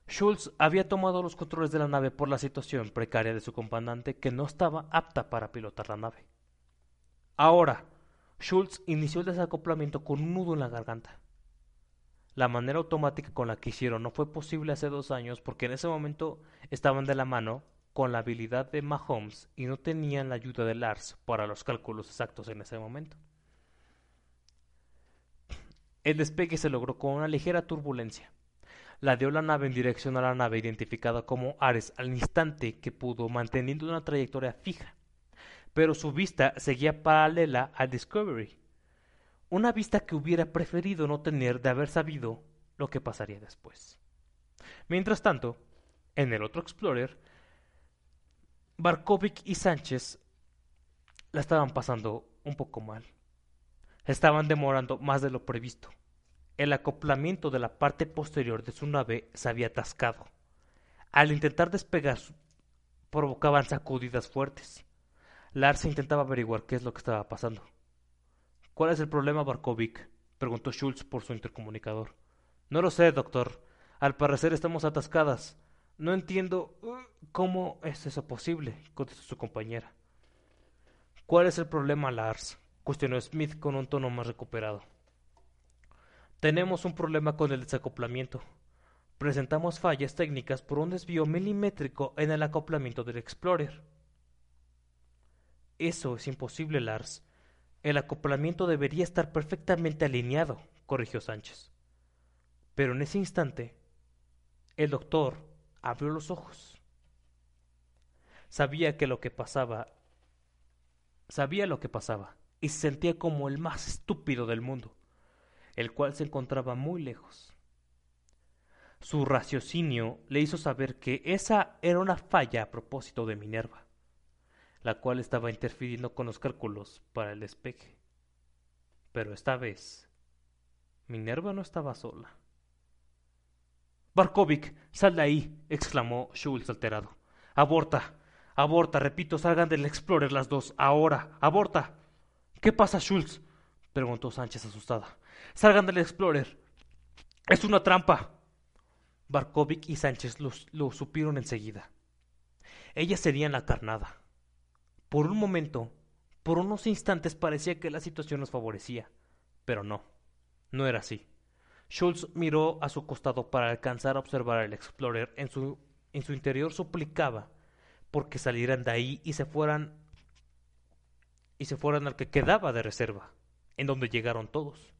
Schultz había tomado los controles de la nave por la situación precaria de su comandante que no estaba apta para pilotar la nave. Ahora, Schultz inició el desacoplamiento con un nudo en la garganta. La manera automática con la que hicieron no fue posible hace dos años porque en ese momento estaban de la mano con la habilidad de Mahomes y no tenían la ayuda de Lars para los cálculos exactos en ese momento. El despegue se logró con una ligera turbulencia. La dio la nave en dirección a la nave identificada como Ares al instante que pudo, manteniendo una trayectoria fija pero su vista seguía paralela al Discovery. Una vista que hubiera preferido no tener de haber sabido lo que pasaría después. Mientras tanto, en el otro Explorer, Barkovic y Sánchez la estaban pasando un poco mal. Estaban demorando más de lo previsto. El acoplamiento de la parte posterior de su nave se había atascado. Al intentar despegar, provocaban sacudidas fuertes. Lars intentaba averiguar qué es lo que estaba pasando. ¿Cuál es el problema, Barkovic? preguntó Schultz por su intercomunicador. No lo sé, doctor. Al parecer estamos atascadas. No entiendo uh, cómo es eso posible, contestó su compañera. ¿Cuál es el problema, Lars? cuestionó Smith con un tono más recuperado. Tenemos un problema con el desacoplamiento. Presentamos fallas técnicas por un desvío milimétrico en el acoplamiento del Explorer. Eso es imposible, Lars. El acoplamiento debería estar perfectamente alineado, corrigió Sánchez. Pero en ese instante, el doctor abrió los ojos. Sabía que lo que pasaba, sabía lo que pasaba, y se sentía como el más estúpido del mundo, el cual se encontraba muy lejos. Su raciocinio le hizo saber que esa era una falla a propósito de Minerva la cual estaba interfiriendo con los cálculos para el despegue. Pero esta vez, Minerva no estaba sola. Barkovic, sal de ahí, exclamó Schultz alterado. Aborta, aborta, repito, salgan del Explorer las dos, ahora, aborta. ¿Qué pasa, Schultz? preguntó Sánchez asustada. Salgan del Explorer. Es una trampa. Barkovic y Sánchez lo, lo supieron enseguida. Ellas serían la carnada. Por un momento, por unos instantes parecía que la situación nos favorecía, pero no, no era así. Schultz miró a su costado para alcanzar a observar al Explorer. En su, en su interior suplicaba porque salieran de ahí y se fueran y se fueran al que quedaba de reserva, en donde llegaron todos.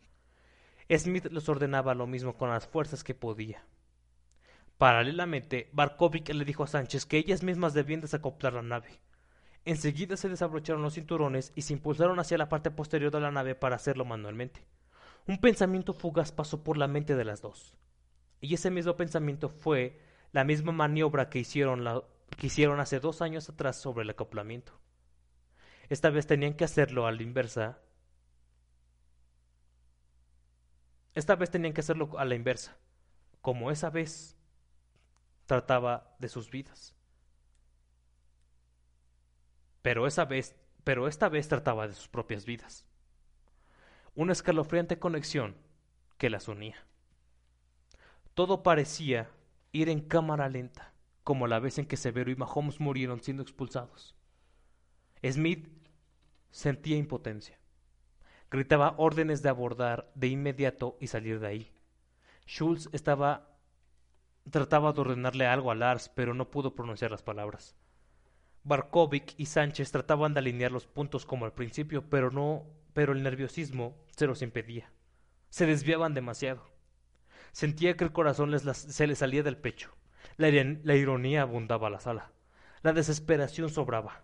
Smith les ordenaba lo mismo con las fuerzas que podía. Paralelamente, Barkovic le dijo a Sánchez que ellas mismas debían desacoplar la nave. Enseguida se desabrocharon los cinturones y se impulsaron hacia la parte posterior de la nave para hacerlo manualmente. Un pensamiento fugaz pasó por la mente de las dos. Y ese mismo pensamiento fue la misma maniobra que hicieron, que hicieron hace dos años atrás sobre el acoplamiento. Esta vez tenían que hacerlo a la inversa. Esta vez tenían que hacerlo a la inversa, como esa vez trataba de sus vidas. Pero esta vez trataba de sus propias vidas. Una escalofriante conexión que las unía. Todo parecía ir en cámara lenta, como la vez en que Severo y Mahomes murieron siendo expulsados. Smith sentía impotencia. Gritaba órdenes de abordar de inmediato y salir de ahí. Schultz estaba trataba de ordenarle algo a Lars, pero no pudo pronunciar las palabras. Barkovic y Sánchez trataban de alinear los puntos como al principio, pero no, pero el nerviosismo se los impedía. Se desviaban demasiado. Sentía que el corazón les se les salía del pecho. La, la ironía abundaba la sala. La desesperación sobraba.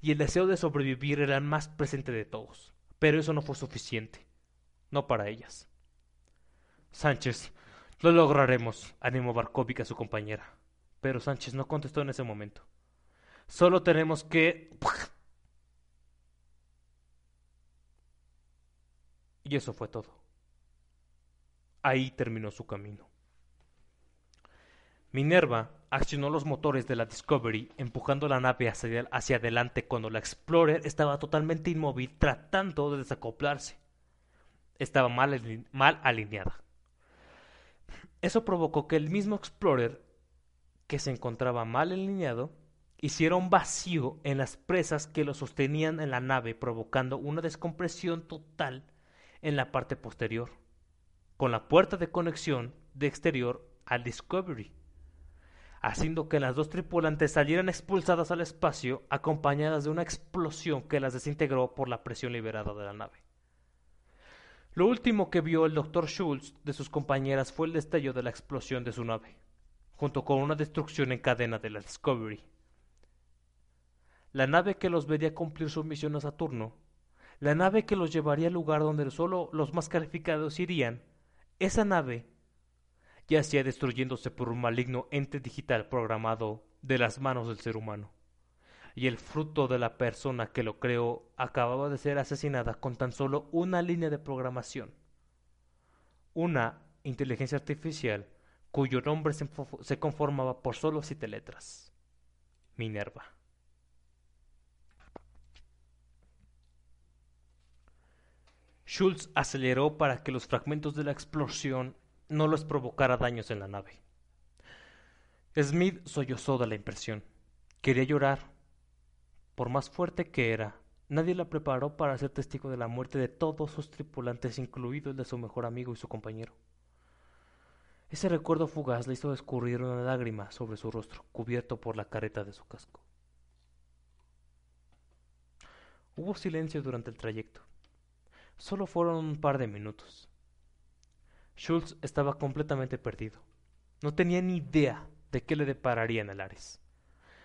Y el deseo de sobrevivir era el más presente de todos. Pero eso no fue suficiente. No para ellas. Sánchez, lo lograremos, animó Barkovic a su compañera. Pero Sánchez no contestó en ese momento. Solo tenemos que... Y eso fue todo. Ahí terminó su camino. Minerva accionó los motores de la Discovery empujando la nave hacia, hacia, adelante cuando la Explorer estaba totalmente inmóvil tratando de desacoplarse. Estaba mal, mal alineada. Eso provocó que el mismo Explorer, que se encontraba mal alineado, hiciera un vacío en las presas que lo sostenían en la nave, provocando una descompresión total en la parte posterior, con la puerta de conexión de exterior al Discovery, haciendo que las dos tripulantes salieran expulsadas al espacio acompañadas de una explosión que las desintegró por la presión liberada de la nave. Lo último que vio el doctor Schultz de sus compañeras fue el destello de la explosión de su nave, junto con una destrucción en cadena de la Discovery. La nave que los vería cumplir su misión a Saturno, la nave que los llevaría al lugar donde solo los más calificados irían, esa nave yacía destruyéndose por un maligno ente digital programado de las manos del ser humano y el fruto de la persona que lo creó acababa de ser asesinada con tan solo una línea de programación. Una inteligencia artificial cuyo nombre se, conformaba por solo siete letras. Minerva. Schultz aceleró para que los fragmentos de la explosión no les provocara daños en la nave. Smith sollozó de la impresión. Quería llorar, por más fuerte que era, nadie la preparó para ser testigo de la muerte de todos sus tripulantes, incluido el de su mejor amigo y su compañero. Ese recuerdo fugaz le hizo escurrir una lágrima sobre su rostro, cubierto por la careta de su casco. Hubo silencio durante el trayecto. Solo fueron un par de minutos. Schultz estaba completamente perdido. No tenía ni idea de qué le depararía en el Ares.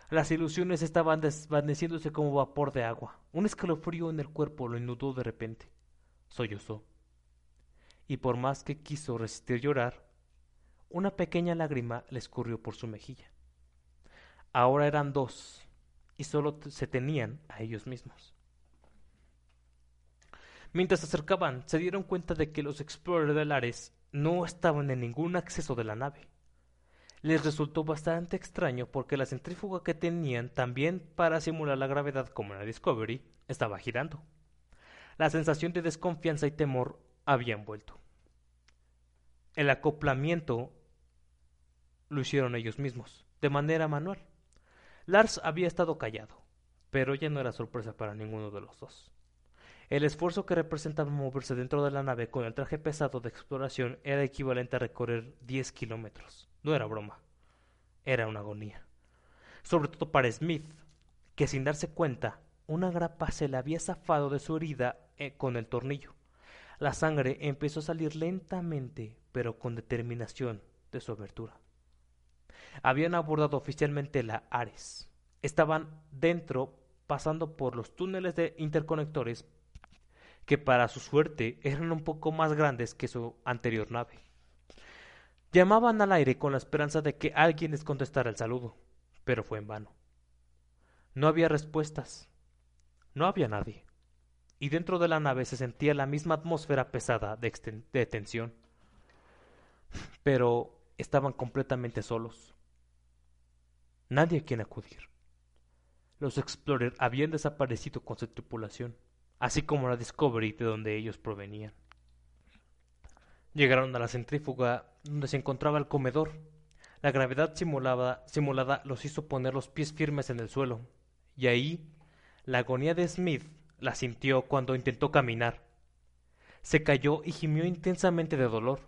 Las ilusiones estaban desvaneciéndose como vapor de agua. Un escalofrío en el cuerpo lo inundó de repente. Sollozó. Y por más que quiso resistir llorar, una pequeña lágrima le escurrió por su mejilla. Ahora eran dos, y solo se tenían a ellos mismos. Mientras se acercaban, se dieron cuenta de que los Explorer de Lares no estaban en ningún acceso de la nave les resultó bastante extraño porque la centrífuga que tenían también para simular la gravedad como en la Discovery estaba girando. La sensación de desconfianza y temor habían vuelto. El acoplamiento lo hicieron ellos mismos, de manera manual. Lars había estado callado, pero ya no era sorpresa para ninguno de los dos. El esfuerzo que representaba moverse dentro de la nave con el traje pesado de exploración era equivalente a recorrer 10 kilómetros. No era broma. Era una agonía. Sobre todo para Smith, que sin darse cuenta, una grapa se le había zafado de su herida eh, con el tornillo. La sangre empezó a salir lentamente, pero con determinación, de su abertura. Habían abordado oficialmente la Ares. Estaban dentro, pasando por los túneles de interconectores, que para su suerte eran un poco más grandes que su anterior nave. Llamaban al aire con la esperanza de que alguien les contestara el saludo, pero fue en vano. No había respuestas. No había nadie. Y dentro de la nave se sentía la misma atmósfera pesada de, de tensión. Pero estaban completamente solos. Nadie a quien acudir. Los Explorer habían desaparecido con su tripulación, así como la Discovery de donde ellos provenían. Llegaron a la centrífuga donde se encontraba el comedor. La gravedad simulada, los hizo poner los pies firmes en el suelo, y ahí la agonía de Smith la sintió cuando intentó caminar. Se cayó y gimió intensamente de dolor.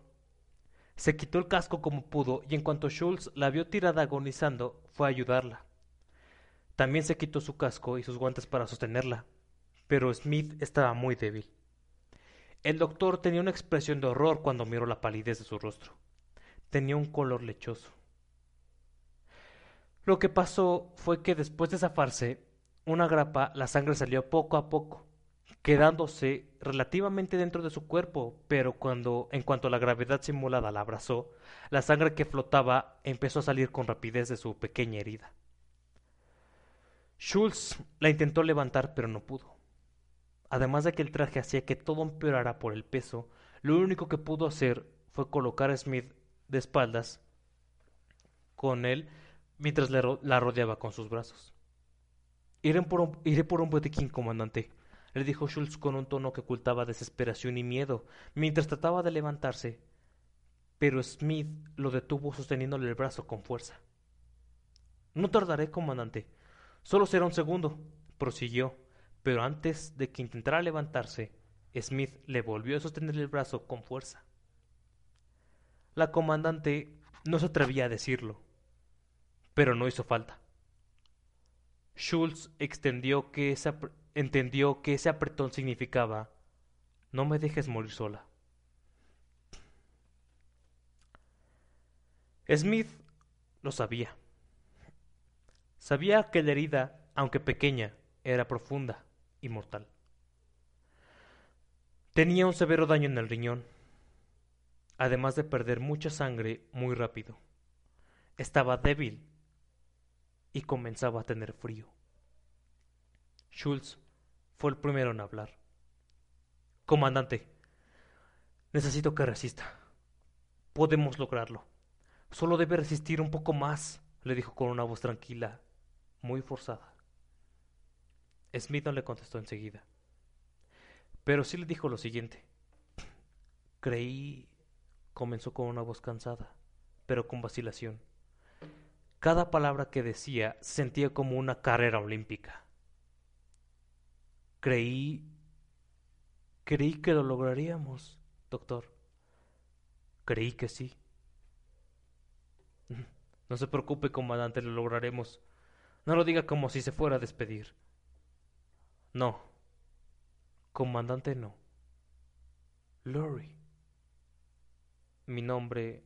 Se quitó el casco como pudo y en cuanto Schultz la vio tirada agonizando, fue a ayudarla. También se quitó su casco y sus guantes para sostenerla, pero Smith estaba muy débil. El doctor tenía una expresión de horror cuando miró la palidez de su rostro. Tenía un color lechoso. Lo que pasó fue que después de zafarse una grapa, la sangre salió poco a poco, quedándose relativamente dentro de su cuerpo, pero cuando, en cuanto la gravedad simulada la abrazó, la sangre que flotaba empezó a salir con rapidez de su pequeña herida. Schultz la intentó levantar, pero no pudo. Además de que el traje hacía que todo empeorara por el peso, lo único que pudo hacer fue colocar a Smith de espaldas con él mientras la rodeaba con sus brazos. Iré por un, iré por un botiquín, comandante, le dijo Schultz con un tono que ocultaba desesperación y miedo, mientras trataba de levantarse. Pero Smith lo detuvo sosteniéndole el brazo con fuerza. No tardaré, comandante. Solo será un segundo, prosiguió, pero antes de que intentara levantarse, Smith le volvió a sostener el brazo con fuerza. La comandante no se atrevía a decirlo, pero no hizo falta. Schultz extendió que entendió que ese apretón significaba no me dejes morir sola. Smith lo sabía. Sabía que la herida, aunque pequeña, era profunda y mortal. Tenía un severo daño en el riñón, además de perder mucha sangre muy rápido. Estaba débil y comenzaba a tener frío. Schultz fue el primero en hablar. Comandante, necesito que resista. Podemos lograrlo. Solo debe resistir un poco más, le dijo con una voz tranquila, muy forzada. Smith no le contestó enseguida. Pero sí le dijo lo siguiente. Creí, comenzó con una voz cansada, pero con vacilación. Cada palabra que decía sentía como una carrera olímpica. Creí... Creí que lo lograríamos, doctor. Creí que sí. No se preocupe, comandante, lo lograremos. No lo diga como si se fuera a despedir. No. Comandante, no. Lori. Mi nombre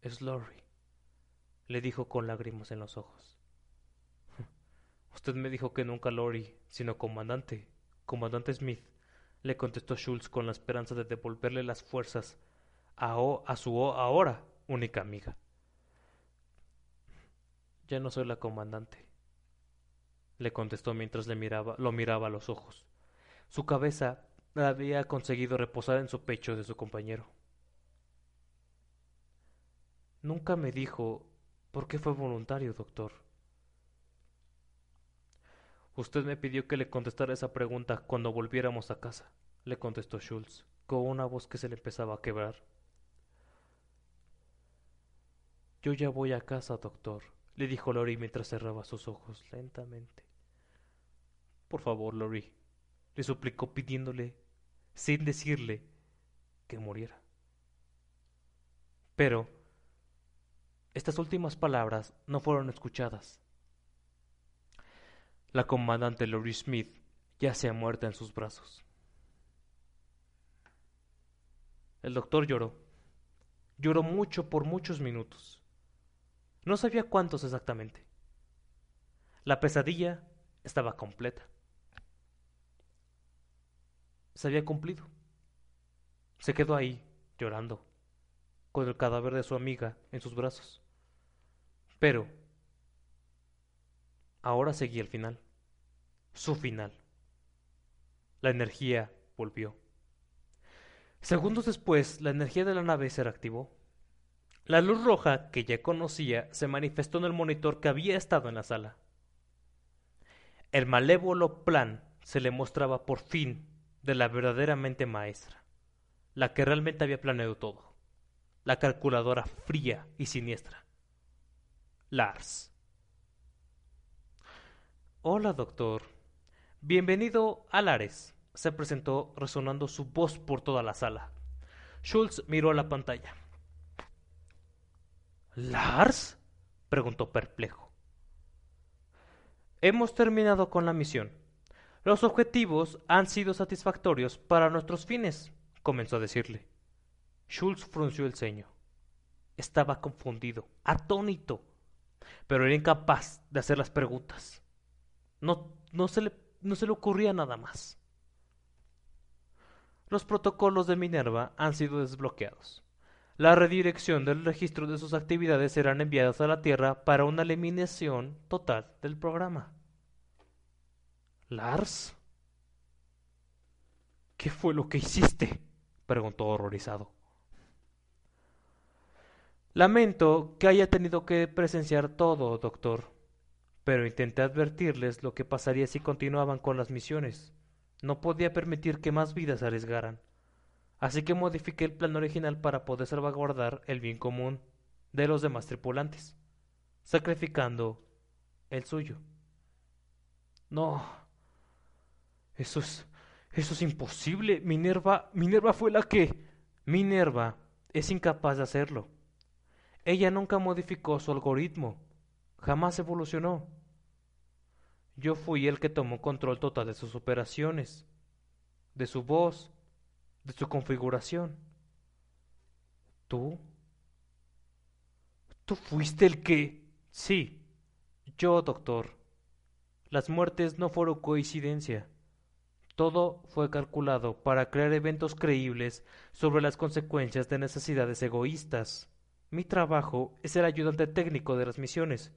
es Lori le dijo con lágrimas en los ojos. Usted me dijo que nunca Lori, sino comandante, comandante Smith, le contestó Schultz con la esperanza de devolverle las fuerzas a, a su ahora única amiga. Ya no soy la comandante, le contestó mientras le miraba, lo miraba a los ojos. Su cabeza había conseguido reposar en su pecho de su compañero. Nunca me dijo ¿Por qué fue voluntario, doctor? Usted me pidió que le contestara esa pregunta cuando volviéramos a casa, le contestó Schultz, con una voz que se le empezaba a quebrar. Yo ya voy a casa, doctor, le dijo Lori mientras cerraba sus ojos lentamente. Por favor, Lori, le suplicó pidiéndole, sin decirle, que muriera. Pero, estas últimas palabras no fueron escuchadas. La comandante Lori Smith ya se ha muerta en sus brazos. El doctor lloró. Lloró mucho por muchos minutos. No sabía cuántos exactamente. La pesadilla estaba completa. Se había cumplido. Se quedó ahí, llorando, con el cadáver de su amiga en sus brazos. Pero ahora seguía el final, su final. La energía volvió. Segundos después, la energía de la nave se reactivó. La luz roja que ya conocía se manifestó en el monitor que había estado en la sala. El malévolo plan se le mostraba por fin de la verdaderamente maestra, la que realmente había planeado todo, la calculadora fría y siniestra. Lars. Hola, doctor. Bienvenido a Lares, se presentó resonando su voz por toda la sala. Schultz miró a la pantalla. ¿Lars? preguntó perplejo. Hemos terminado con la misión. Los objetivos han sido satisfactorios para nuestros fines, comenzó a decirle. Schultz frunció el ceño. Estaba confundido, atónito, pero era incapaz de hacer las preguntas. No, no, se le, no se le ocurría nada más. Los protocolos de Minerva han sido desbloqueados. La redirección del registro de sus actividades serán enviadas a la Tierra para una eliminación total del programa. Lars. ¿Qué fue lo que hiciste? preguntó horrorizado. Lamento que haya tenido que presenciar todo, doctor, pero intenté advertirles lo que pasaría si continuaban con las misiones. No podía permitir que más vidas arriesgaran. Así que modifiqué el plan original para poder salvaguardar el bien común de los demás tripulantes, sacrificando el suyo. No. Eso es. Eso es imposible. Minerva. Minerva fue la que. Minerva es incapaz de hacerlo. Ella nunca modificó su algoritmo, jamás evolucionó. Yo fui el que tomó control total de sus operaciones, de su voz, de su configuración. ¿Tú? ¿Tú fuiste el que... Sí, yo, doctor. Las muertes no fueron coincidencia. Todo fue calculado para crear eventos creíbles sobre las consecuencias de necesidades egoístas. Mi trabajo es ser ayudante técnico de las misiones.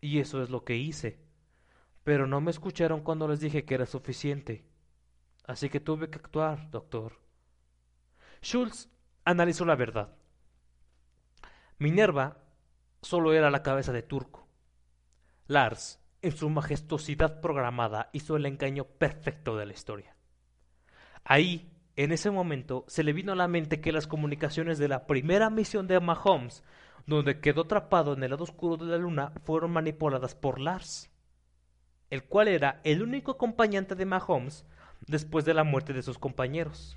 Y eso es lo que hice. Pero no me escucharon cuando les dije que era suficiente. Así que tuve que actuar, doctor. Schultz analizó la verdad. Minerva solo era la cabeza de Turco. Lars, en su majestuosidad programada, hizo el engaño perfecto de la historia. Ahí en ese momento se le vino a la mente que las comunicaciones de la primera misión de Mahomes, donde quedó atrapado en el lado oscuro de la luna, fueron manipuladas por Lars, el cual era el único acompañante de Mahomes después de la muerte de sus compañeros.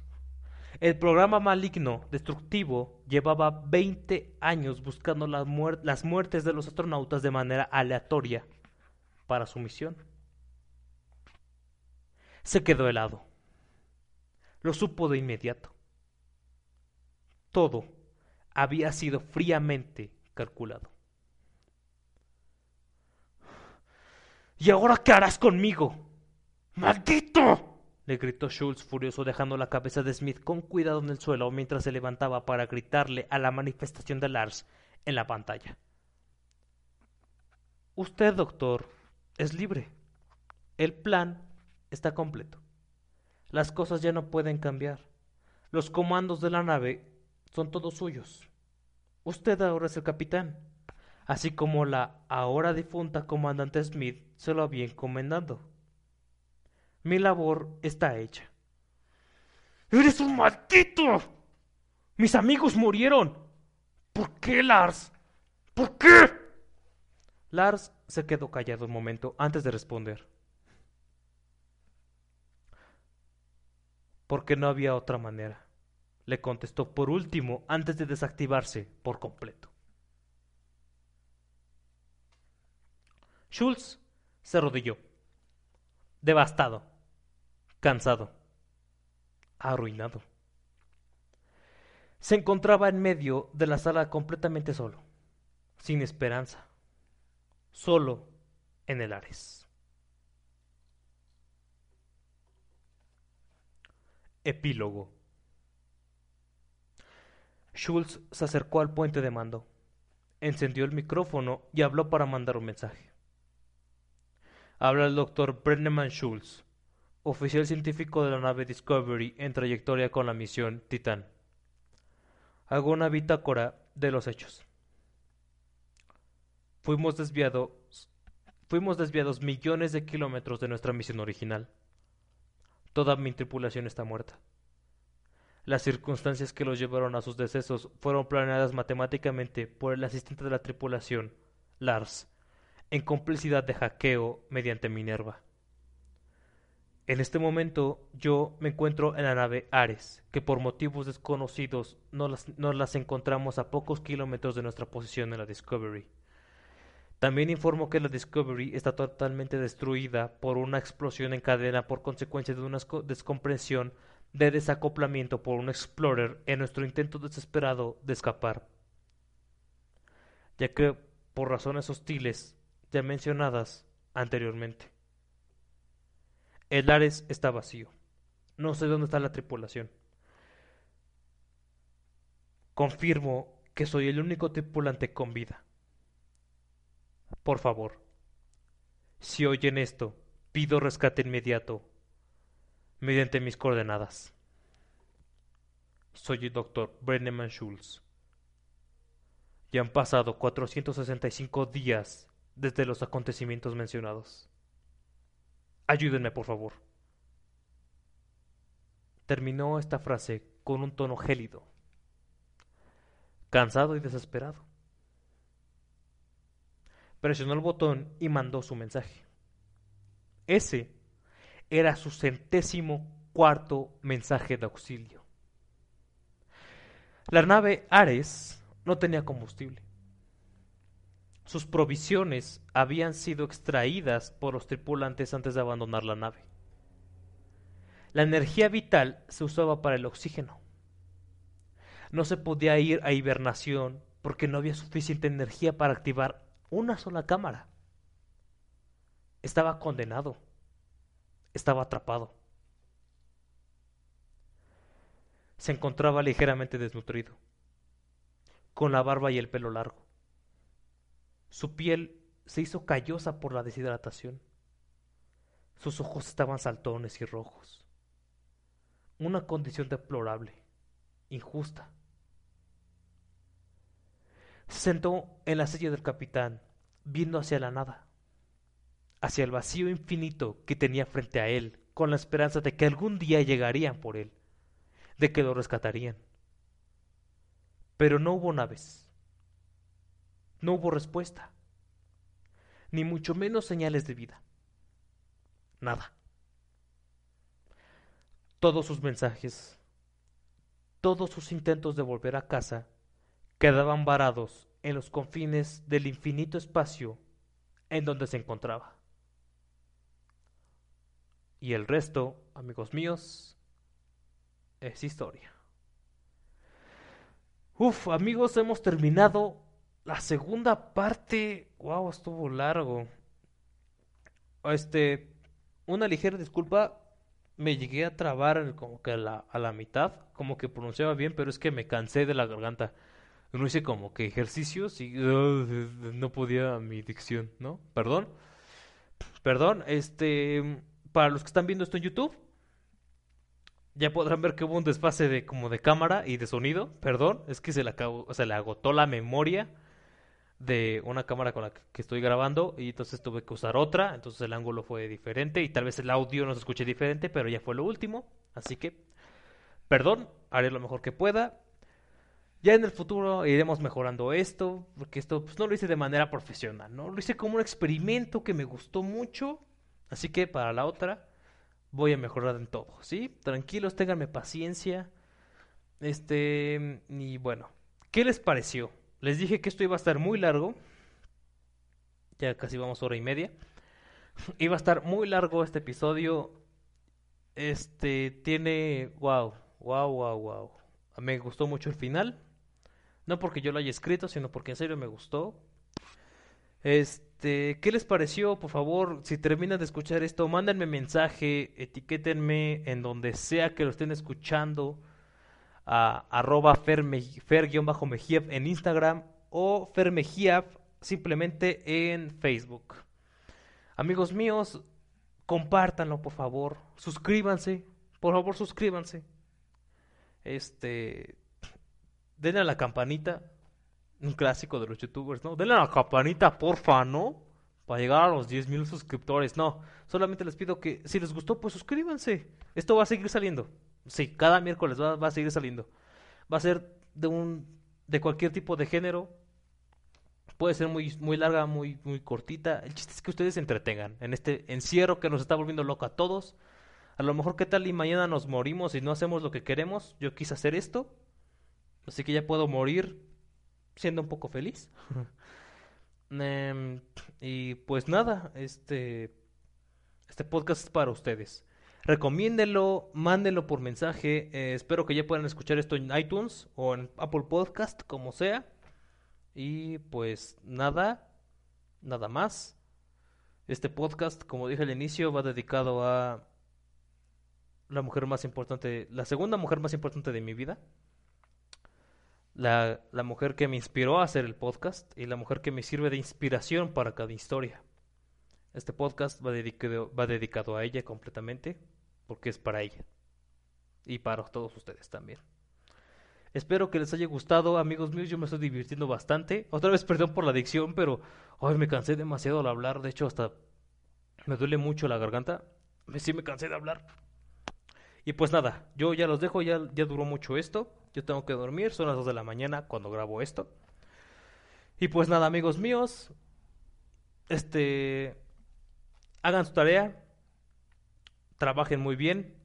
El programa maligno destructivo llevaba 20 años buscando las, muertes de los astronautas de manera aleatoria para su misión. Se quedó helado lo supo de inmediato. Todo había sido fríamente calculado. ¿Y ahora qué harás conmigo? ¡Maldito! Le gritó Schultz furioso dejando la cabeza de Smith con cuidado en el suelo mientras se levantaba para gritarle a la manifestación de Lars en la pantalla. Usted, doctor, es libre. El plan está completo. Las cosas ya no pueden cambiar. Los comandos de la nave son todos suyos. Usted ahora es el capitán, así como la ahora difunta comandante Smith se lo había encomendado. Mi labor está hecha. ¡Eres un maldito! Mis amigos murieron. ¿Por qué, Lars? ¿Por qué? Lars se quedó callado un momento antes de responder. porque no había otra manera, le contestó por último antes de desactivarse por completo. Schultz se arrodilló, devastado, cansado, arruinado. Se encontraba en medio de la sala completamente solo, sin esperanza, solo en el Ares. Epílogo. Schultz se acercó al puente de mando, encendió el micrófono y habló para mandar un mensaje. Habla el doctor Brenneman Schultz, oficial científico de la nave Discovery en trayectoria con la misión Titán. Hago una bitácora de los hechos. Fuimos desviados, fuimos desviados millones de kilómetros de nuestra misión original. Toda mi tripulación está muerta. Las circunstancias que los llevaron a sus decesos fueron planeadas matemáticamente por el asistente de la tripulación, Lars, en complicidad de hackeo mediante Minerva. En este momento yo me encuentro en la nave Ares, que por motivos desconocidos no las, las encontramos a pocos kilómetros de nuestra posición en la Discovery. También informo que la Discovery está totalmente destruida por una explosión en cadena por consecuencia de una descompresión de desacoplamiento por un Explorer en nuestro intento desesperado de escapar. Ya que, por razones hostiles ya mencionadas anteriormente, el Ares está vacío. No sé dónde está la tripulación. Confirmo que soy el único tripulante con vida. Por favor, si oyen esto, pido rescate inmediato mediante mis coordenadas. Soy el doctor Brenneman Schulz. Ya han pasado 465 días desde los acontecimientos mencionados. Ayúdenme, por favor. Terminó esta frase con un tono gélido, cansado y desesperado. Presionó el botón y mandó su mensaje. Ese era su centésimo cuarto mensaje de auxilio. La nave Ares no tenía combustible. Sus provisiones habían sido extraídas por los tripulantes antes de abandonar la nave. La energía vital se usaba para el oxígeno. No se podía ir a hibernación porque no había suficiente energía para activar una sola cámara. Estaba condenado. Estaba atrapado. Se encontraba ligeramente desnutrido, con la barba y el pelo largo. Su piel se hizo callosa por la deshidratación. Sus ojos estaban saltones y rojos. Una condición deplorable, injusta. Se sentó en la silla del capitán, viendo hacia la nada, hacia el vacío infinito que tenía frente a él, con la esperanza de que algún día llegarían por él, de que lo rescatarían. Pero no hubo naves no hubo respuesta, ni mucho menos señales de vida. Nada. Todos sus mensajes, todos sus intentos de volver a casa, quedaban varados en los confines del infinito espacio en donde se encontraba. Y el resto, amigos míos, es historia. Uf, amigos, hemos terminado la segunda parte, wow, estuvo largo. Este, una ligera disculpa, me llegué a trabar como que a la, a la mitad, como que pronunciaba bien, pero es que me cansé de la garganta. No hice como que ejercicios y no podía mi dicción, ¿no? Perdón. Perdón, este, para los que están viendo esto en YouTube, ya podrán ver que hubo un desfase de como de cámara y de sonido. Perdón, es que se le acabó, se le agotó la memoria de una cámara con la que estoy grabando y entonces tuve que usar otra, entonces el ángulo fue diferente y tal vez el audio no se escuche diferente, pero ya fue lo último, así que perdón, haré lo mejor que pueda. Ya en el futuro iremos mejorando esto, porque esto pues, no lo hice de manera profesional, ¿no? Lo hice como un experimento que me gustó mucho, así que para la otra voy a mejorar en todo, ¿sí? Tranquilos, ténganme paciencia. Este, y bueno, ¿qué les pareció? Les dije que esto iba a estar muy largo. Ya casi vamos hora y media. Iba a estar muy largo este episodio. Este tiene. Wow, wow, wow, wow. Me gustó mucho el final. No porque yo lo haya escrito, sino porque en serio me gustó. Este, ¿qué les pareció? Por favor, si terminan de escuchar esto, mándenme mensaje, etiquétenme en donde sea que lo estén escuchando a arroba fer-mejiev en Instagram o fermejiev simplemente en Facebook. Amigos míos, compártanlo por favor, suscríbanse, por favor suscríbanse. Este, denle a la campanita, un clásico de los youtubers, ¿no? Denle a la campanita, porfa, ¿no? Para llegar a los 10.000 suscriptores, no. Solamente les pido que si les gustó, pues suscríbanse. Esto va a seguir saliendo. Sí, cada miércoles va, a seguir saliendo. Va a ser de un de cualquier tipo de género. Puede ser muy, muy larga, muy, muy cortita. El chiste es que ustedes se entretengan en este encierro que nos está volviendo loco a todos. A lo mejor qué tal y mañana nos morimos y no hacemos lo que queremos. Yo quise hacer esto. Así que ya puedo morir siendo un poco feliz. Em, y pues nada, este, este podcast es para ustedes. Recomiéndenlo, mándenlo por mensaje. eh, espero que ya puedan escuchar esto en iTunes o en Apple Podcast, como sea. Y pues nada, nada más. Este podcast, como dije al inicio, va dedicado a la mujer más importante, la segunda mujer más importante de mi vida. La, la mujer que me inspiró a hacer el podcast y la mujer que me sirve de inspiración para cada historia. Este podcast va dedicado, va dedicado a ella completamente porque es para ella y para todos ustedes también. Espero que les haya gustado, amigos míos. Yo me estoy divirtiendo bastante. Otra vez, perdón por la adicción, pero hoy me cansé demasiado al hablar. De hecho, hasta me duele mucho la garganta. Sí me cansé de hablar. Y pues nada, yo ya los dejo. Ya, ya duró mucho esto. Yo tengo que dormir. Son las 2 de la mañana cuando grabo esto. Y pues nada, amigos míos. Este. Hagan su tarea. Trabajen muy bien.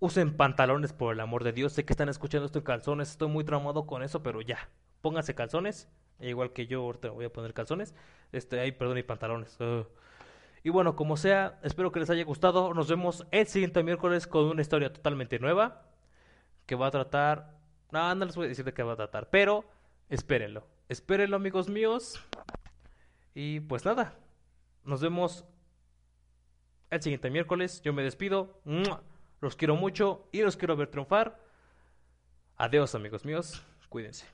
Usen pantalones por el amor de Dios. Sé que están escuchando esto en calzones. Estoy muy traumado con eso, pero ya. Pónganse calzones. E igual que yo ahorita voy a poner calzones. Este, ay, perdón, y pantalones. Y bueno, como sea, espero que les haya gustado. Nos vemos el siguiente miércoles con una historia totalmente nueva. Que va a tratar. No, no les voy a decir de qué va a tratar. Pero espérenlo. Espérenlo, amigos míos. Y pues nada. Nos vemos el siguiente miércoles. Yo me despido. Los quiero mucho y los quiero ver triunfar. Adiós amigos míos. Cuídense.